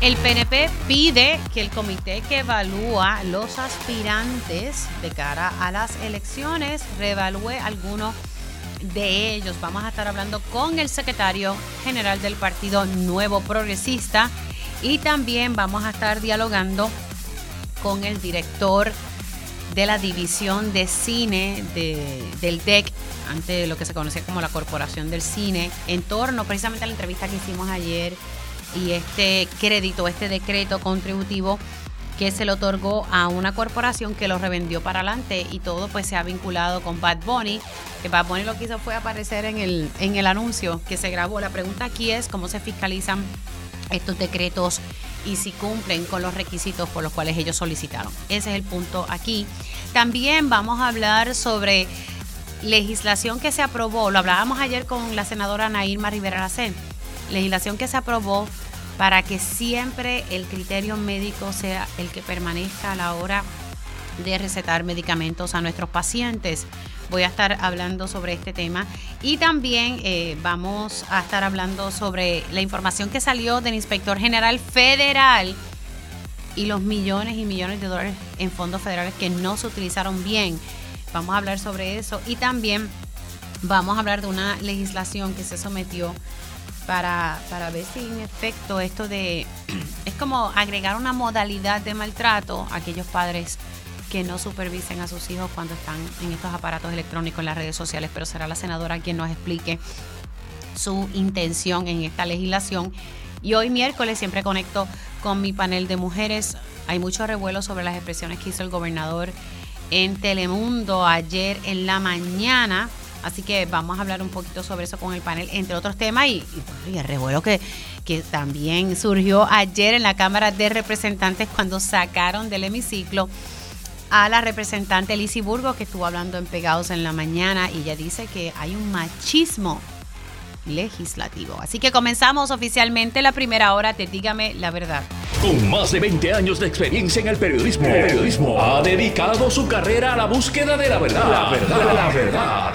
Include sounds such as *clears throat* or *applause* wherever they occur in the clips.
El PNP pide que el comité que evalúa los aspirantes de cara a las elecciones reevalúe algunos de ellos. Vamos a estar hablando con el secretario general del Partido Nuevo Progresista y también vamos a estar dialogando con el director de la división de cine del DEC, ante lo que se conocía como la Corporación del Cine, en torno precisamente a la entrevista que hicimos ayer y este crédito, este decreto contributivo que se le otorgó a una corporación que lo revendió para adelante y todo pues se ha vinculado con Bad Bunny, que Bad Bunny lo que hizo fue aparecer en el, en el anuncio que se grabó. La pregunta aquí es cómo se fiscalizan estos decretos y si cumplen con los requisitos por los cuales ellos solicitaron. Ese es el punto aquí. También vamos a hablar sobre legislación que se aprobó, lo hablábamos ayer con la senadora Nairma Rivera Lacén legislación que se aprobó para que siempre el criterio médico sea el que permanezca a la hora de recetar medicamentos a nuestros pacientes. Voy a estar hablando sobre este tema y también eh, vamos a estar hablando sobre la información que salió del inspector general federal y los millones y millones de dólares en fondos federales que no se utilizaron bien. Vamos a hablar sobre eso y también vamos a hablar de una legislación que se sometió para, para ver si en efecto esto de... *clears throat* Es como agregar una modalidad de maltrato a aquellos padres que no supervisen a sus hijos cuando están en estos aparatos electrónicos en las redes sociales, pero será la senadora quien nos explique su intención en esta legislación. Y hoy miércoles siempre conecto con mi panel de mujeres. Hay mucho revuelo sobre las expresiones que hizo el gobernador en Telemundo ayer en la mañana Así que vamos a hablar un poquito sobre eso con el panel, entre otros temas, y, el revuelo que, que también surgió ayer en la Cámara de Representantes cuando sacaron del hemiciclo a la representante Lizy Burgos, que estuvo hablando en Pegados en la mañana, y ella dice que hay un machismo legislativo. Así que comenzamos oficialmente la primera hora de Dígame la Verdad. Con más de 20 años de experiencia en el periodismo, el periodismo ha dedicado su carrera a la búsqueda de la verdad. La verdad, la verdad.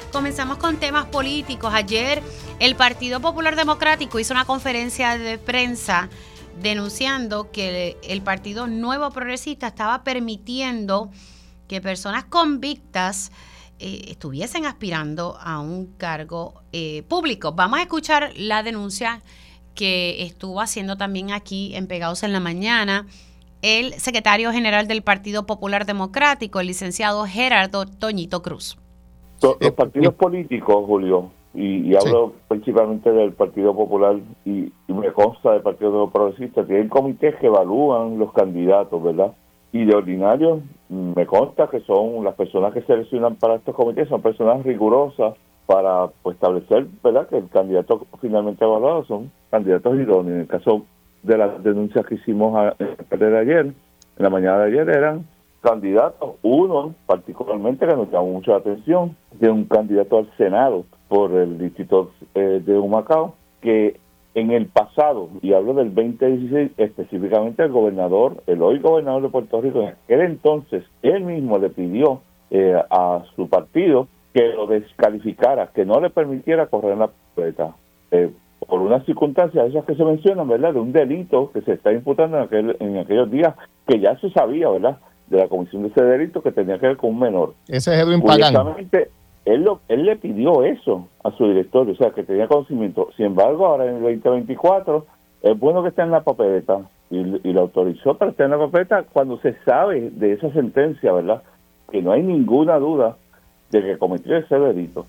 Comenzamos con temas políticos. Ayer el Partido Popular Democrático hizo una conferencia de prensa denunciando que el Partido Nuevo Progresista estaba permitiendo que personas convictas eh, estuviesen aspirando a un cargo eh, público. Vamos a escuchar la denuncia que estuvo haciendo también aquí en Pegados en la Mañana el secretario general del Partido Popular Democrático, el licenciado Gerardo Toñito Cruz. Los partidos políticos, Julio, y, hablo principalmente del Partido Popular y, me consta del Partido Progresista, tienen comités que evalúan los candidatos, ¿verdad? Y de ordinario me consta que son las personas que seleccionan para estos comités, son personas rigurosas para pues, establecer, ¿verdad?, que el candidato finalmente evaluado son candidatos idóneos. En el caso de las denuncias que hicimos a, ayer, en la mañana de ayer eran candidatos, uno particularmente que nos llamó mucha atención, de un candidato al Senado por el distrito eh, de Humacao, que en el pasado, y hablo del 2016, específicamente el gobernador, el hoy gobernador de Puerto Rico, en aquel entonces, él mismo le pidió eh, a su partido que lo descalificara, que no le permitiera correr la puerta. Eh, por unas circunstancias esas que se mencionan, ¿verdad? De un delito que se está imputando en, aquel, en aquellos días que ya se sabía, ¿verdad? De la comisión de ese delito que tenía que ver con un menor. Ese es Edwin Pagán él, lo, él le pidió eso a su directorio, o sea, que tenía conocimiento. Sin embargo, ahora en el 2024 es bueno que esté en la papeleta y, y lo autorizó para estar en la papeleta cuando se sabe de esa sentencia, ¿verdad? Que no hay ninguna duda de que cometió ese delito.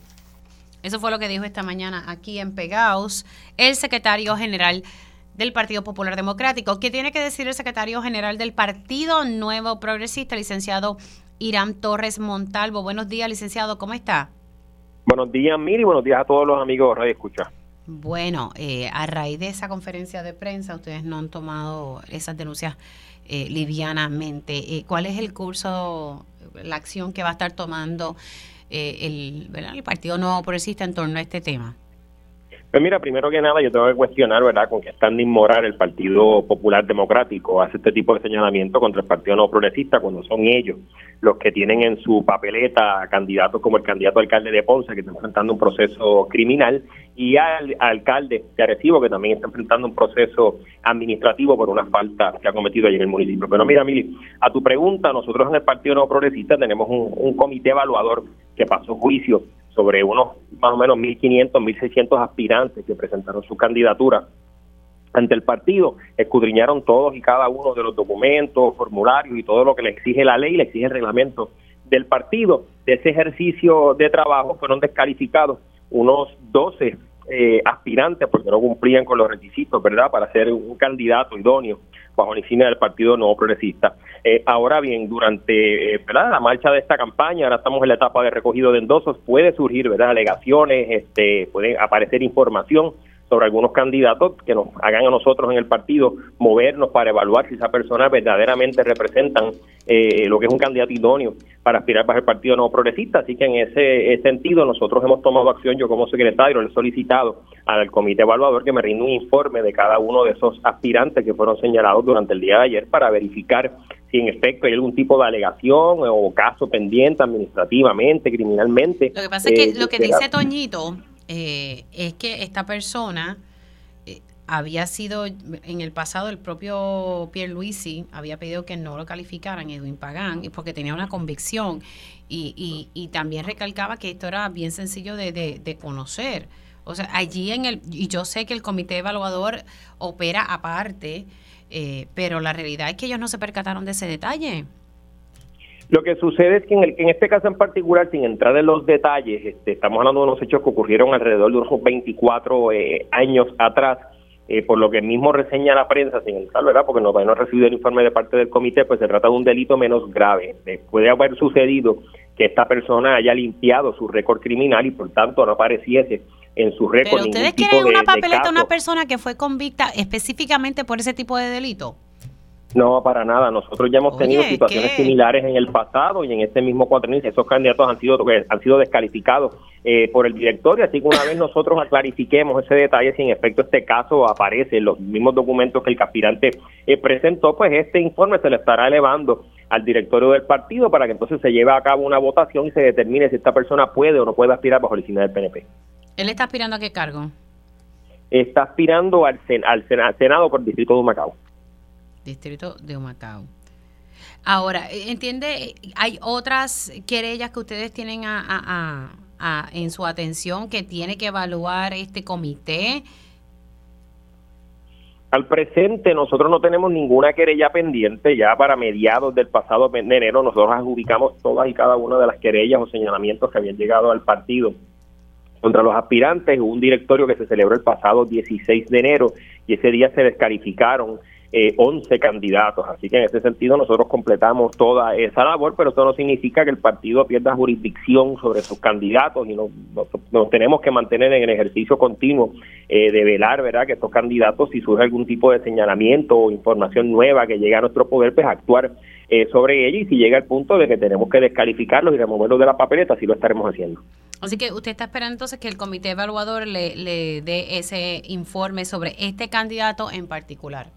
Eso fue lo que dijo esta mañana aquí en Pegaos el secretario general del Partido Popular Democrático. ¿Qué tiene que decir el secretario general del Partido Nuevo Progresista, licenciado Irán Torres Montalvo. Buenos días, licenciado, ¿cómo está? Buenos días, Miri, buenos días a todos los amigos de Radio Escucha. Bueno, eh, a raíz de esa conferencia de prensa, ustedes no han tomado esas denuncias eh, livianamente. Eh, ¿Cuál es el curso, la acción que va a estar tomando el, el Partido Nuevo Progresista en torno a este tema? Pues mira, primero que nada yo tengo que cuestionar, ¿verdad?, con que están de inmoral el Partido Popular Democrático hace este tipo de señalamiento contra el Partido No Progresista cuando son ellos los que tienen en su papeleta candidatos como el candidato alcalde de Ponce que está enfrentando un proceso criminal y al, alcalde de Arecibo que también está enfrentando un proceso administrativo por una falta que ha cometido allí en el municipio. Pero mira, Mili, a tu pregunta, nosotros en el Partido No Progresista tenemos un, un comité evaluador que pasó juicio sobre unos más o menos 1.500, 1.600 aspirantes que presentaron su candidatura ante el partido, escudriñaron todos y cada uno de los documentos, formularios y todo lo que le exige la ley, le exige el reglamento del partido. De ese ejercicio de trabajo fueron descalificados unos 12 eh, aspirantes porque no cumplían con los requisitos, ¿verdad?, para ser un candidato idóneo bajo la insignia del Partido Nuevo Progresista. Eh, ahora bien, durante eh, la marcha de esta campaña, ahora estamos en la etapa de recogido de endosos, puede surgir ¿verdad? alegaciones, este, puede aparecer información sobre algunos candidatos que nos hagan a nosotros en el partido movernos para evaluar si esa persona verdaderamente representan eh, lo que es un candidato idóneo para aspirar para el Partido Nuevo Progresista. Así que en ese, sentido nosotros hemos tomado acción, yo como secretario le he solicitado al comité evaluador que me rinda un informe de cada uno de esos aspirantes que fueron señalados durante el día de ayer para verificar si en efecto hay algún tipo de alegación o caso pendiente administrativamente, criminalmente. Lo que pasa es que eh, lo que dice Toñito eh, es que esta persona eh, había sido, en el pasado el propio Pierre Luisi había pedido que no lo calificaran Edwin Pagán, porque tenía una convicción y, y, también recalcaba que esto era bien sencillo de, de, conocer. O sea, allí en el, y yo sé que el comité evaluador opera aparte, eh, pero la realidad es que ellos no se percataron de ese detalle. Lo que sucede es que en, el, en este caso en particular, sin entrar en los detalles, este, estamos hablando de unos hechos que ocurrieron alrededor de unos 24 eh, años atrás, eh, por lo que mismo reseña la prensa, sin entrar, ¿verdad? Porque no, no ha recibido el informe de parte del comité, pues se trata de un delito menos grave. Puede haber sucedido que esta persona haya limpiado su récord criminal y por tanto no apareciese en su récord. ¿Pero ustedes quieren una papeleta una persona que fue convicta específicamente por ese tipo de delito? No, para nada. Nosotros ya hemos tenido situaciones similares en el pasado y en este mismo cuatrenio esos candidatos han sido han sido descalificados eh, por el directorio, así que una vez nosotros aclarifiquemos ese detalle, si en efecto este caso aparece en los mismos documentos que el aspirante eh, presentó, pues este informe se le estará elevando al directorio del partido para que entonces se lleve a cabo una votación y se determine si esta persona puede o no puede aspirar bajo la del PNP. ¿Él está aspirando a qué cargo? Está aspirando al, al Senado por el Distrito de Macao distrito de Humacao. Ahora, eh, entiende, hay otras querellas que ustedes tienen a, en su atención que tiene que evaluar este comité. Al presente nosotros no tenemos ninguna querella pendiente, ya para mediados del pasado de enero nosotros adjudicamos todas y cada una de las querellas o señalamientos que habían llegado al partido contra los aspirantes, hubo un directorio que se celebró el pasado 16 de enero y ese día se descalificaron eh, 11 candidatos. Así que en ese sentido nosotros completamos toda esa labor, pero eso no significa que el partido pierda jurisdicción sobre sus candidatos y nos, tenemos que mantener en el ejercicio continuo eh, de velar, ¿verdad?, que estos candidatos, si surge algún tipo de señalamiento o información nueva que llegue a nuestro poder, pues actuar eh, sobre ella y si llega el punto de que tenemos que descalificarlos y removerlos de la papeleta, así lo estaremos haciendo. Así que usted está esperando entonces que el comité evaluador le, le dé ese informe sobre este candidato en particular.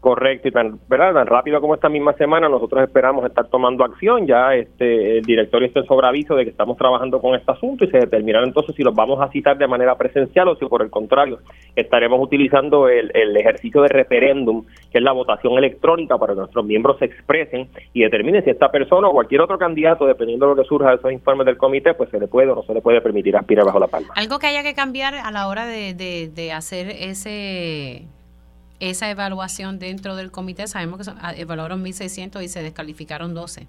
Correcto, y tan, ¿verdad? tan rápido como esta misma semana nosotros esperamos estar tomando acción. Ya este el directorio está en sobreaviso de que estamos trabajando con este asunto y se determinará entonces si los vamos a citar de manera presencial o si por el contrario estaremos utilizando el, el ejercicio de referéndum, que es la votación electrónica para que nuestros miembros se expresen y determinen si esta persona o cualquier otro candidato, dependiendo de lo que surja de esos informes del comité, pues se le puede o no se le puede permitir aspirar bajo la palma. Algo que haya que cambiar a la hora de, de, de hacer ese esa evaluación dentro del comité, sabemos que ah, evaluaron 1.600 y se descalificaron 12.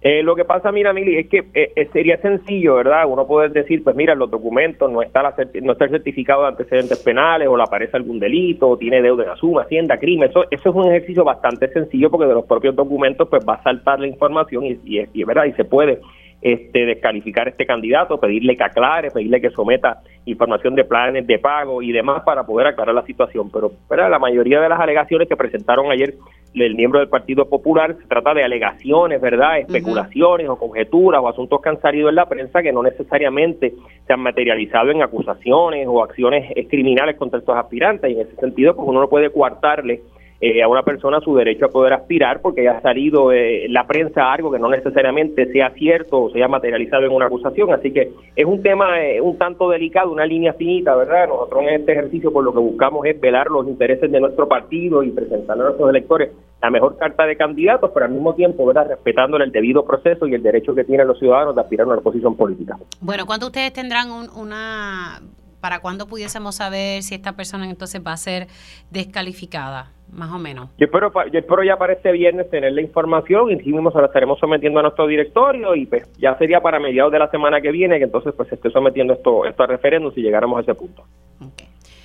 Eh, lo que pasa, mira, Mili, es que eh, eh, sería sencillo, ¿verdad? Uno puede decir, pues mira, los documentos no está, la, no está el certificado de antecedentes penales o le aparece algún delito o tiene deuda en Asuma, Hacienda, crimen. Eso, eso es un ejercicio bastante sencillo porque de los propios documentos pues va a saltar la información y, y, y ¿verdad? y se puede este, descalificar a este candidato, pedirle que aclare, pedirle que someta información de planes de pago y demás para poder aclarar la situación. Pero, pero la mayoría de las alegaciones que presentaron ayer el miembro del Partido Popular se trata de alegaciones, ¿verdad? Especulaciones o conjeturas o asuntos que han salido en la prensa que no necesariamente se han materializado en acusaciones o acciones criminales contra estos aspirantes. Y en ese sentido, pues uno no puede coartarle eh, a una persona su derecho a poder aspirar porque haya salido eh, la prensa algo que no necesariamente sea cierto o sea materializado en una acusación. Así que es un tema eh, un tanto delicado, una línea finita, ¿verdad? Nosotros en este ejercicio por lo que buscamos es velar los intereses de nuestro partido y presentar a nuestros electores la mejor carta de candidatos, pero al mismo tiempo, ¿verdad? Respetándole el debido proceso y el derecho que tienen los ciudadanos de aspirar a una posición política. Bueno, ¿cuándo ustedes tendrán una ¿Para cuándo pudiésemos saber si esta persona entonces va a ser descalificada, más o menos? Yo espero, yo espero ya para este viernes tener la información y mismo se la estaremos sometiendo a nuestro directorio y pues ya sería para mediados de la semana que viene que entonces pues esté sometiendo esto, esto a referéndum si llegáramos a ese punto.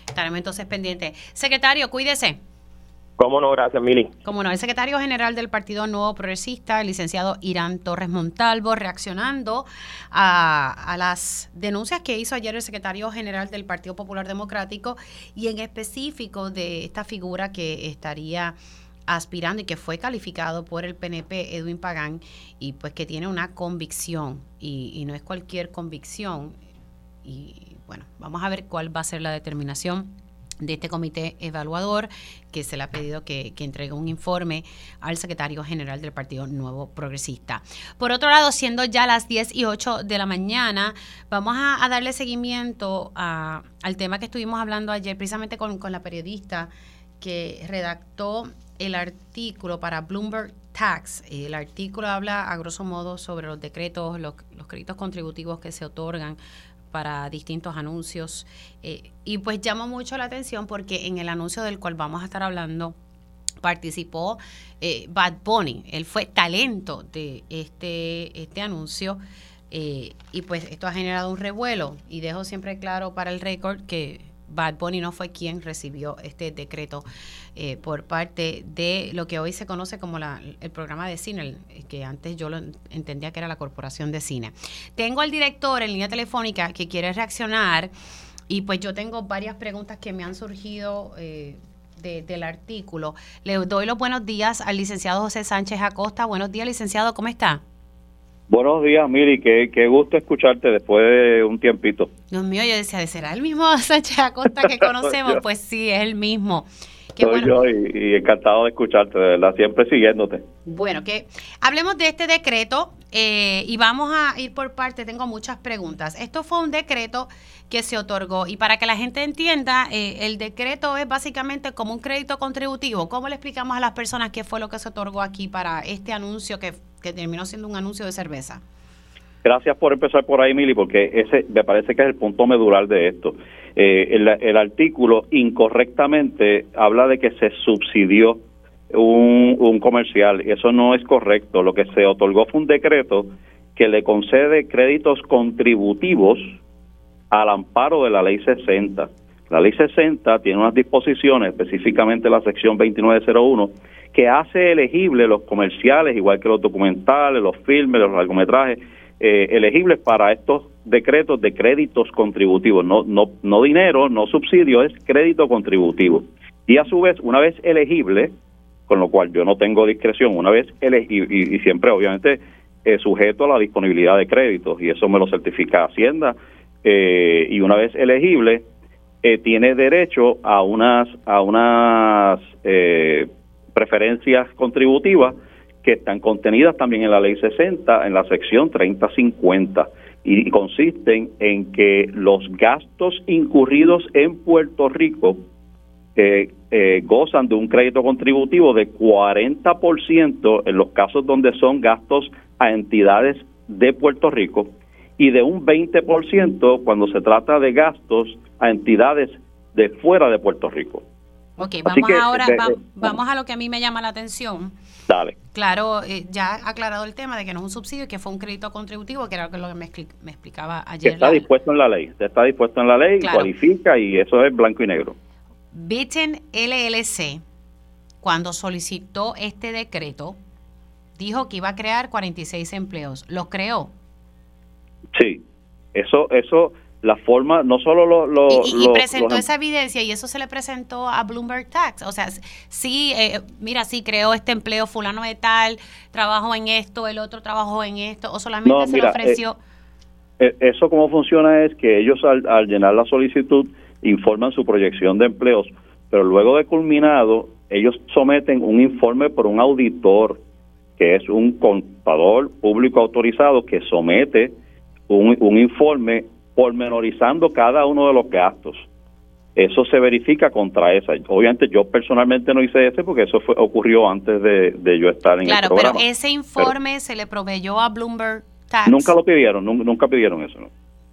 Estaremos entonces pendientes. Secretario, cuídese. Cómo no, gracias, Mili. Cómo no, el secretario general del Partido Nuevo Progresista, el licenciado Irán Torres Montalvo, reaccionando a, las denuncias que hizo ayer el secretario general del Partido Popular Democrático y en específico de esta figura que estaría aspirando y que fue calificado por el PNP Edwin Pagán y pues que tiene una convicción y, y no es cualquier convicción y bueno, vamos a ver cuál va a ser la determinación de este comité evaluador que se le ha pedido que, entregue un informe al secretario general del Partido Nuevo Progresista. Por otro lado, siendo ya las 10 y 8 de la mañana, vamos a, darle seguimiento al tema que estuvimos hablando ayer precisamente con, la periodista que redactó el artículo para Bloomberg Tax. El artículo habla a grosso modo sobre los decretos, los, los créditos contributivos que se otorgan para distintos anuncios. Eh, y pues llama mucho la atención porque en el anuncio del cual vamos a estar hablando participó eh, Bad Bunny. Él fue talento de este, este anuncio. Eh, y pues esto ha generado un revuelo. Y dejo siempre claro para el récord que Bad Bunny no fue quien recibió este decreto eh, por parte de lo que hoy se conoce como la, el programa de cine, que antes yo lo entendía que era la Corporación de Cine. Tengo al director en línea telefónica que quiere reaccionar y pues yo tengo varias preguntas que me han surgido. Eh, del artículo. Le doy los buenos días al licenciado José Sánchez Acosta. Buenos días, licenciado, ¿cómo está? Buenos días, Miri, qué, qué gusto escucharte después de un tiempito. Dios mío, yo decía, ¿será el mismo Sánchez Acosta que *laughs* conocemos? pues sí, es el mismo. Soy yo y, encantado de escucharte, de verdad, siempre siguiéndote. Bueno, que hablemos de este decreto eh, y vamos a ir por parte, tengo muchas preguntas. Esto fue un decreto que se otorgó y para que la gente entienda, eh, el decreto es básicamente como un crédito contributivo. ¿Cómo le explicamos a las personas qué fue lo que se otorgó aquí para este anuncio que que terminó siendo un anuncio de cerveza. Gracias por empezar por ahí, Mili, porque ese me parece que es el punto medular de esto. Eh, el, artículo incorrectamente habla de que se subsidió un, un comercial eso no es correcto. Lo que se otorgó fue un decreto que le concede créditos contributivos al amparo de la ley 60. La ley 60 tiene unas disposiciones, específicamente la sección 2901, que hace elegible los comerciales, igual que los documentales, los filmes, los largometrajes, eh, elegibles para estos decretos de créditos contributivos, no, no, no dinero, no subsidio, es crédito contributivo. Y a su vez, una vez elegible, con lo cual yo no tengo discreción, una vez elegible, y, siempre obviamente eh, sujeto a la disponibilidad de créditos, y eso me lo certifica Hacienda, eh, y una vez elegible, eh, tiene derecho a unas, a unas eh, preferencias contributivas que están contenidas también en la ley 60, en la sección 3050, y consisten en que los gastos incurridos en Puerto Rico eh, gozan de un crédito contributivo de 40% en los casos donde son gastos a entidades de Puerto Rico y de un 20% cuando se trata de gastos a entidades de fuera de Puerto Rico. Ok, vamos ahora, vamos a lo que a mí me llama la atención. Dale. Claro, eh, ya ha aclarado el tema de que no es un subsidio, que fue un crédito contributivo, que era lo que me, me explicaba ayer. está dispuesto en la ley, está dispuesto en la ley, cualifica y eso es blanco y negro. Bitten LLC, cuando solicitó este decreto, dijo que iba a crear 46 empleos. ¿Los creó? Sí, eso, eso, la forma, no solo lo... lo y, presentó esa evidencia y eso se le presentó a Bloomberg Tax. O sea, sí, eh, mira, sí creó este empleo fulano de tal, trabajo en esto, el otro trabajó en esto, o solamente se le ofreció... Eh, eh, eso cómo funciona es que ellos al llenar la solicitud informan su proyección de empleos, pero luego de culminado, ellos someten un informe por un auditor, que es un contador público autorizado que somete un, un informe pormenorizando cada uno de los gastos. Eso se verifica contra esa. Obviamente yo personalmente no hice ese porque eso fue, ocurrió antes de, yo estar en el programa. Claro, pero ese informe se le proveyó a Bloomberg Tax. Nunca lo pidieron, nunca, pidieron eso.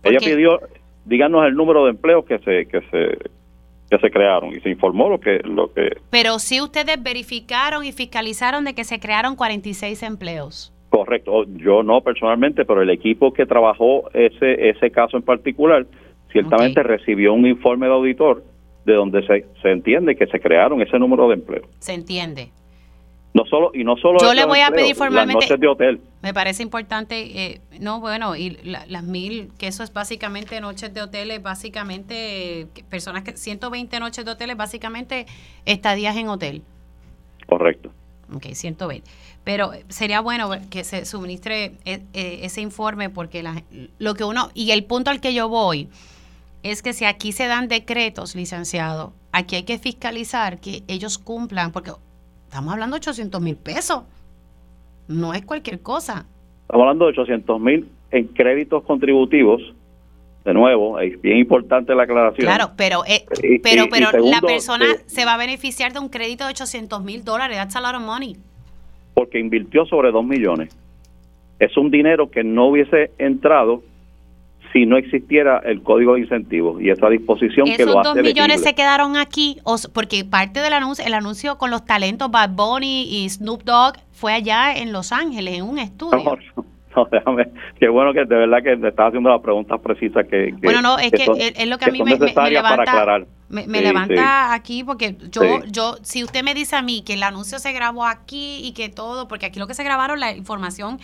Ella pidió, díganos el número de empleos que se que se que se crearon y se informó lo que lo que Pero si ustedes verificaron y fiscalizaron de que se crearon 46 empleos. Correcto, yo no personalmente, pero el equipo que trabajó ese ese caso en particular ciertamente recibió un informe de auditor de donde se, se entiende que se crearon ese número de empleos. Se entiende. No solo, y no solo Yo le voy a pedir formalmente. de hotel. Me parece importante, eh, no, bueno, y las mil, que eso es básicamente noches de hoteles, básicamente, personas que, 120 noches de hoteles, básicamente estadías en hotel. Correcto. Ok, 120. Pero sería bueno que se suministre e, e, ese informe porque la, lo que uno, y el punto al que yo voy es que si aquí se dan decretos, licenciado, aquí hay que fiscalizar que ellos cumplan, porque Estamos hablando de 800 mil pesos. No es cualquier cosa. Estamos hablando de 800 mil en créditos contributivos. De nuevo, es bien importante la aclaración. Claro, pero eh, pero, pero la persona eh, se va a beneficiar de un crédito de 800 mil dólares. That's a lot of money. Porque invirtió sobre 2 millones. Es un dinero que no hubiese entrado si no existiera el código de incentivos y esa disposición que lo hace dos millones se quedaron aquí porque parte del anuncio el anuncio con los talentos Bad Bunny y Snoop Dogg fue allá en Los Ángeles en un estudio. No, déjame qué bueno que de verdad que te estás haciendo las preguntas precisas que, bueno no es que, es lo que, a mí me, levanta me, levanta aquí porque yo yo si usted me dice a mí que el anuncio se grabó aquí y que todo porque aquí lo que se grabaron la información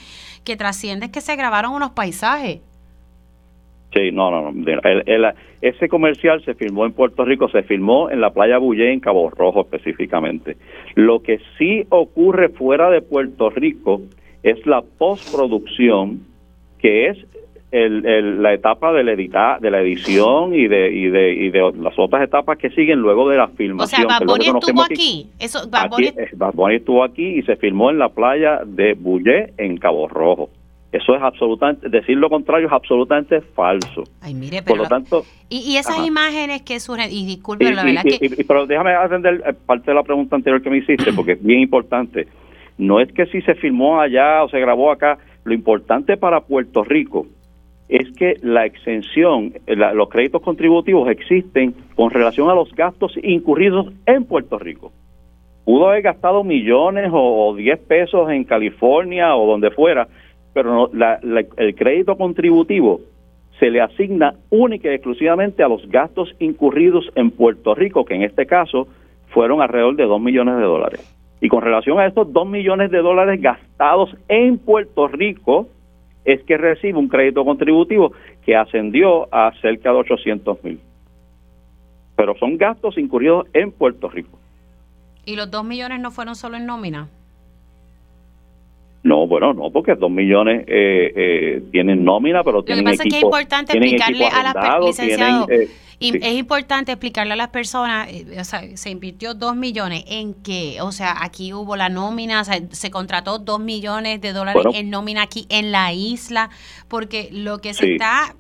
que trasciende es que se grabaron unos paisajes Sí, no, no, no. ese comercial se filmó en Puerto Rico, se filmó en la playa Bullé, en Cabo Rojo específicamente. Lo que sí ocurre fuera de Puerto Rico es la postproducción, que es el, la etapa de la, edita, de la edición y de, y, de, y de las otras etapas que siguen luego de la filmación. O sea, Bad estuvo aquí. Eso, Bad Bunny estuvo aquí y se filmó en la playa de Bullé, en Cabo Rojo. Eso es absolutamente, decir lo contrario es absolutamente falso. Ay, mire, pero Por lo tanto, y, esas imágenes que surgen, y disculpe, la verdad que... pero déjame atender eh, parte de la pregunta anterior que me hiciste, porque es bien importante. No es que si se filmó allá o se grabó acá, lo importante para Puerto Rico es que la exención, los créditos contributivos existen con relación a los gastos incurridos en Puerto Rico. Pudo haber gastado millones o 10 pesos en California o donde fuera, pero el crédito contributivo se le asigna única y exclusivamente a los gastos incurridos en Puerto Rico, que en este caso fueron alrededor de 2 millones de dólares. Y con relación a estos 2 millones de dólares gastados en Puerto Rico, es que recibe un crédito contributivo que ascendió a cerca de 800 mil. Pero son gastos incurridos en Puerto Rico. ¿Y los 2 millones no fueron solo en nómina? No, bueno, no, porque dos millones eh, eh, tienen nómina, pero tienen Lo que pasa es que es importante explicarle a las eh, es importante explicarle a las personas, o sea, se invirtió dos millones en qué, o sea, aquí hubo la nómina, o sea, se contrató dos millones de dólares en nómina aquí en la isla, porque lo que se está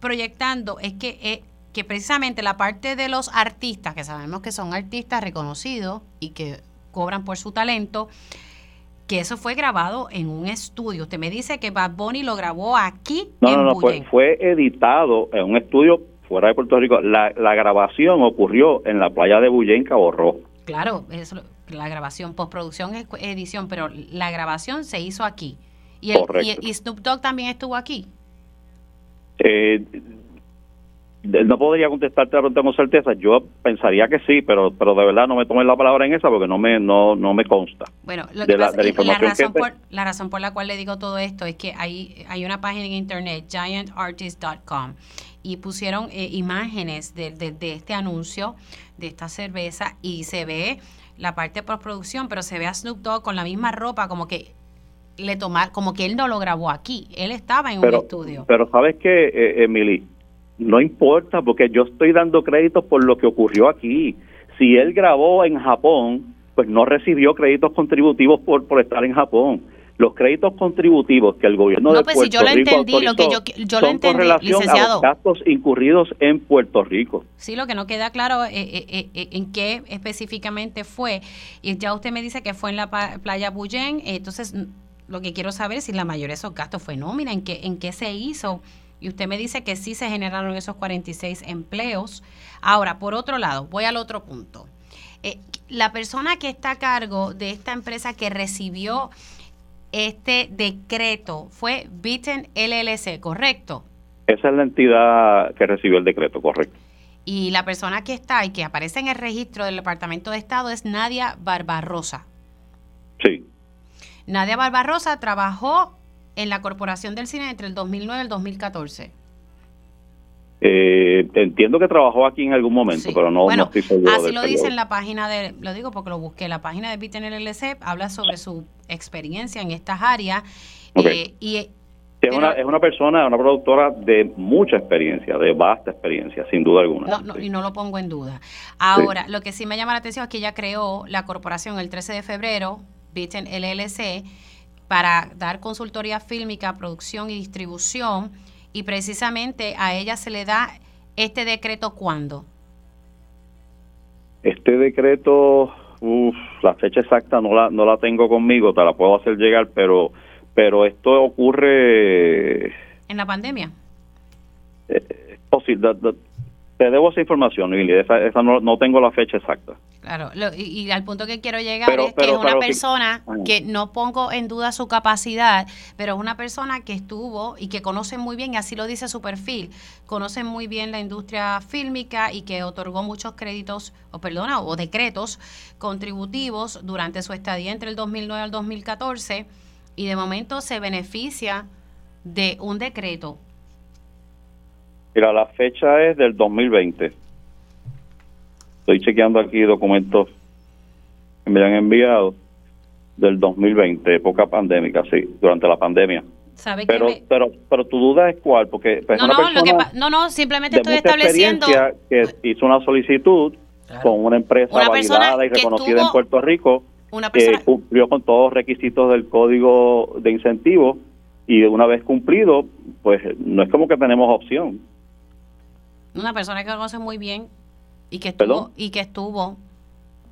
proyectando es que que precisamente la parte de los artistas, que sabemos que son artistas reconocidos y que cobran por su talento, que eso fue grabado en un estudio. Usted me dice que Bad Bunny lo grabó aquí. No, en no, no, fue, fue, editado en un estudio fuera de Puerto Rico. La, la grabación ocurrió en la playa de Bullé, en Cabo Rojo. Claro, eso, la grabación, postproducción es edición, pero la grabación se hizo aquí. ¿Y, el, y, Snoop Dogg también estuvo aquí? Eh, no podría contestarte la con certeza. Yo pensaría que sí, pero pero de verdad no me tomen la palabra en esa porque no me no no me consta. Bueno, lo que la, razón por, la razón por la cual le digo todo esto es que hay hay una página en internet giantartist.com y pusieron eh, imágenes de, de, este anuncio de esta cerveza y se ve la parte de postproducción, pero se ve a Snoop Dogg con la misma ropa como que le toma, como que él no lo grabó aquí, él estaba en un estudio. Pero sabes que, eh, Emily, no importa porque yo estoy dando créditos por lo que ocurrió aquí. Si él grabó en Japón, pues no recibió créditos contributivos por, por estar en Japón. Los créditos contributivos que el gobierno de pues Puerto si yo lo entendí, lo que yo, yo lo entendí, relación licenciado. a los gastos incurridos en Puerto Rico. Sí, lo que no queda claro es eh, eh, eh, en qué específicamente fue. Y ya usted me dice que fue en la playa Buyén, entonces lo que quiero saber es si la mayoría de esos gastos fue nómina, en qué, en qué se hizo y usted me dice que sí se generaron esos 46 empleos. Ahora, por otro lado, voy al otro punto. Eh, la persona que está a cargo de esta empresa que recibió este decreto fue Bitten LLC, ¿correcto? Esa es la entidad que recibió el decreto, correcto. Y la persona que está y que aparece en el registro del Departamento de Estado es Nadia Barbarosa. Sí. Nadia Barbarosa trabajó en la Corporación del Cine entre el 2009 y el 2014? Eh, entiendo que trabajó aquí en algún momento, pero no, bueno, estoy seguro. Así lo dice en la página de, lo digo porque lo busqué, la página de Bitten LLC habla sobre su experiencia en estas áreas. Eh, y, es, una, es una persona, una productora de mucha experiencia, de vasta experiencia, sin duda alguna. No, Y no lo pongo en duda. Ahora, lo que sí me llama la atención es que ella creó la corporación el 13 de febrero, Bitten LLC, para dar consultoría fílmica, producción y distribución y precisamente a ella se le da este decreto cuándo? Este decreto, uf, la fecha exacta no la, no la tengo conmigo, te la puedo hacer llegar, pero pero esto ocurre en la pandemia. Eh, posible, te debo esa información, Lili, esa, no, no, tengo la fecha exacta. Claro, y, al punto que quiero llegar es que es una persona que, no pongo en duda su capacidad, pero es una persona que estuvo y que conoce muy bien, y así lo dice su perfil, conoce muy bien la industria fílmica y que otorgó muchos créditos, o perdona, o decretos contributivos durante su estadía entre el 2009 al 2014, y de momento se beneficia de un decreto. Mira, la fecha es del 2020. Estoy chequeando aquí documentos que me han enviado del 2020, época pandémica, sí, durante la pandemia. ¿Sabe pero, pero, pero tu duda es cuál, porque pues, no, no, lo que no, no, simplemente estoy estableciendo que hizo una solicitud con una empresa validada y reconocida en Puerto Rico, que cumplió con todos los requisitos del código de incentivos y una vez cumplido, pues no es como que tenemos opción una persona que conoce muy bien y que estuvo y que estuvo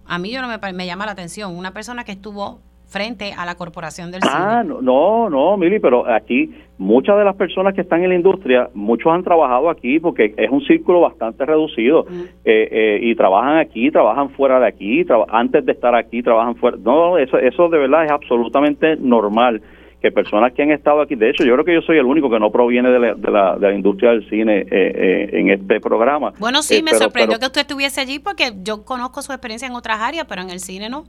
a mí yo no me, me llama la atención una persona que estuvo frente a la corporación del ah, no, no, no, Mili, pero aquí muchas de las personas que están en la industria, muchos han trabajado aquí porque es un círculo bastante reducido. Eh, eh, y trabajan aquí, trabajan fuera de aquí, antes de estar aquí trabajan fuera. No, eso, eso de verdad es absolutamente normal que personas que han estado aquí, de hecho yo creo que yo soy el único que no proviene de la, de la, de la industria del cine eh, eh, en este programa. Bueno, sí, eh, me sorprendió que usted estuviese allí porque yo conozco su experiencia en otras áreas, pero en el cine no.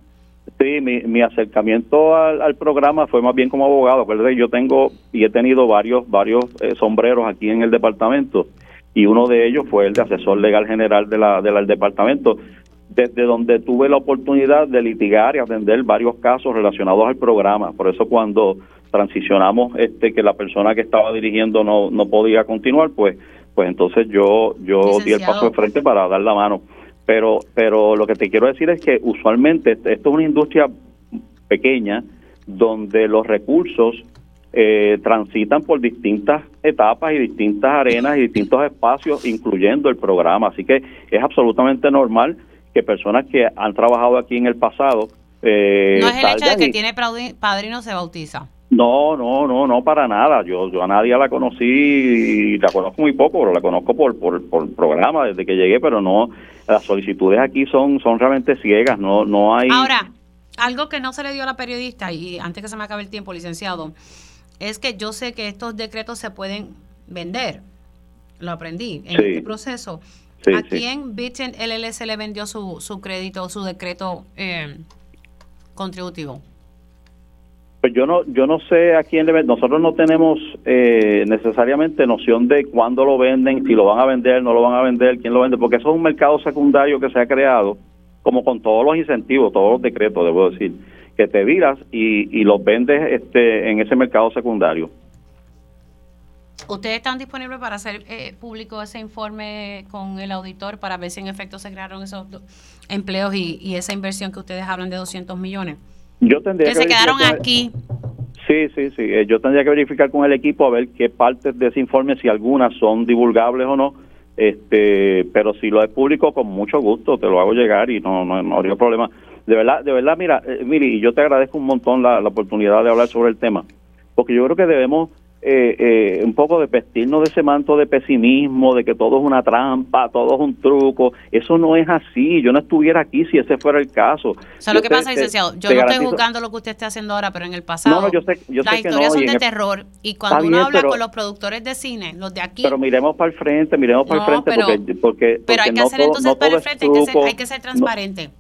Sí, mi, mi acercamiento al, programa fue más bien como abogado. Yo tengo y he tenido varios varios sombreros aquí en el departamento y uno de ellos fue el de asesor legal general de la, del departamento desde donde tuve la oportunidad de litigar y atender varios casos relacionados al programa. Por eso cuando transicionamos este que la persona que estaba dirigiendo no, no podía continuar, pues pues entonces yo yo di el paso de frente para dar la mano. Pero pero lo que te quiero decir es que usualmente esto es una industria pequeña donde los recursos eh, transitan por distintas etapas y distintas arenas y distintos espacios, incluyendo el programa. Así que es absolutamente normal que personas que han trabajado aquí en el pasado... Eh, no es el hecho de que tiene padrino se bautiza. No, no, no, no para nada. Yo, yo a nadie la conocí y la conozco muy poco, pero la conozco por, por, por programa desde que llegué, pero no, las solicitudes aquí son, son realmente ciegas, no, no hay. Ahora, algo que no se le dio a la periodista y antes que se me acabe el tiempo, licenciado, es que yo sé que estos decretos se pueden vender lo aprendí en este proceso. ¿A quién Bitchen LLC le vendió su, su crédito, su decreto eh, contributivo? Pues yo no, yo no sé a quién le Nosotros no tenemos eh, necesariamente noción de cuándo lo venden, si lo van a vender, no lo van a vender, quién lo vende, porque eso es un mercado secundario que se ha creado, como con todos los incentivos, todos los decretos, debo decir, que te viras y, los vendes este, en ese mercado secundario. ¿Ustedes están disponibles para hacer eh, público ese informe con el auditor para ver si en efecto se crearon esos empleos y, y esa inversión que ustedes hablan de 200 millones? Yo tendría que, se quedaron aquí. Sí, sí, sí. Eh, yo tendría que verificar con el equipo a ver qué partes de ese informe, si algunas son divulgables o no. Este, pero si lo es público, con mucho gusto te lo hago llegar y no, no, habría problema. De verdad, de verdad, mira, eh, Miri, yo te agradezco un montón la, la oportunidad de hablar sobre el tema, porque yo creo que debemos eh, eh, un poco de vestirnos de ese manto de pesimismo, de que todo es una trampa, todo es un truco. Eso no es así. Yo no estuviera aquí si ese fuera el caso. O sea, lo que pasa, licenciado, yo no estoy juzgando lo que usted esté haciendo ahora, pero en el pasado no, yo sé, yo las historias son de terror. Y cuando uno habla con los productores de cine, los de aquí... Pero miremos para el frente, miremos para el frente, porque, porque, Pero hay que hacer entonces para el frente, hay que ser, hay que ser transparente.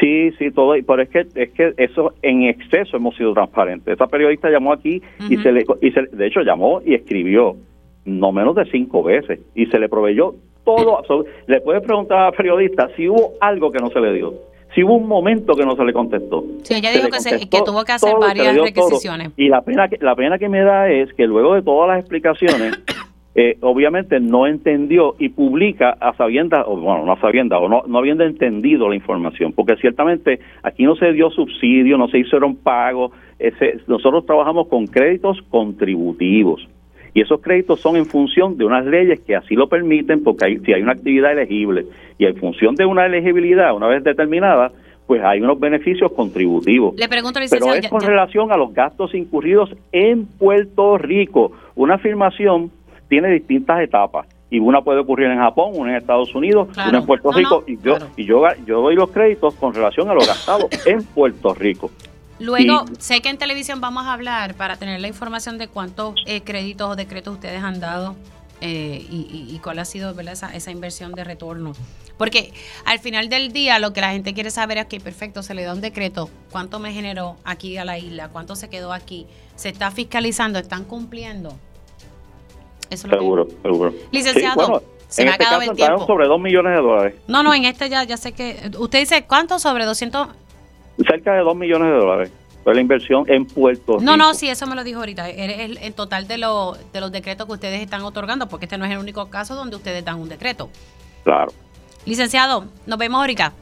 Sí, sí, todo, pero es que es que eso en exceso hemos sido transparentes. Esa periodista llamó aquí y se le y se, de hecho llamó y escribió no menos de cinco veces y se le proveyó todo. Le puede preguntar a la periodista si hubo algo que no se le dio, si hubo un momento que no se le contestó. Sí, ella dijo que, que, tuvo que hacer varias requisiciones. Y la pena que la pena que me da es que luego de todas las explicaciones *coughs* eh, obviamente no entendió y publica a sabiendas, o bueno, no a sabiendas, o no, no habiendo entendido la información, porque ciertamente aquí no se dio subsidio, no se hicieron pagos, ese, nosotros trabajamos con créditos contributivos. Y esos créditos son en función de unas leyes que así lo permiten, porque hay, si hay una actividad elegible y en función de una elegibilidad, una vez determinada, pues hay unos beneficios contributivos. Le pregunto, Pero es con relación a los gastos incurridos en Puerto Rico. Una afirmación tiene distintas etapas. Y una puede ocurrir en Japón, una en Estados Unidos, una en Puerto Rico y yo y yo yo doy los créditos con relación a lo gastado *laughs* en Puerto Rico. Luego, sé que en televisión vamos a hablar para tener la información de cuántos eh, créditos o decretos ustedes han dado eh, y, cuál ha sido Esa, esa inversión de retorno. Porque al final del día lo que la gente quiere saber es que, perfecto, se le da un decreto, cuánto me generó aquí a la isla, cuánto se quedó aquí, se está fiscalizando, están cumpliendo seguro, seguro. Licenciado, se me ha este acabado el tiempo. sobre 2 millones de dólares. No, no, en este ya, ya sé que... ¿Usted dice cuánto sobre 200? Cerca de 2 millones de dólares. Fue la inversión en Puerto Rico. No, no, sí, eso me lo dijo ahorita. Es el, el, total de, lo, de los decretos que ustedes están otorgando, porque este no es el único caso donde ustedes dan un decreto. Claro. Licenciado, nos vemos ahorita.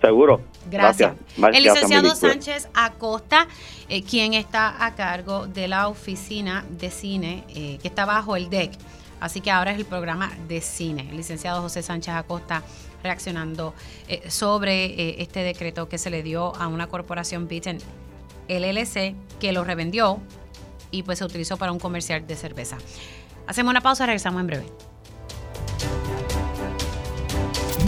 Seguro. Gracias. El licenciado Sánchez Acosta, eh, quien está a cargo de la oficina de cine, eh, que está bajo el DEC. Así que ahora es el programa de cine. El licenciado José Sánchez Acosta reaccionando eh, sobre este decreto que se le dio a una corporación Bitten LLC que lo revendió y pues se utilizó para un comercial de cerveza. Hacemos una pausa, regresamos en breve.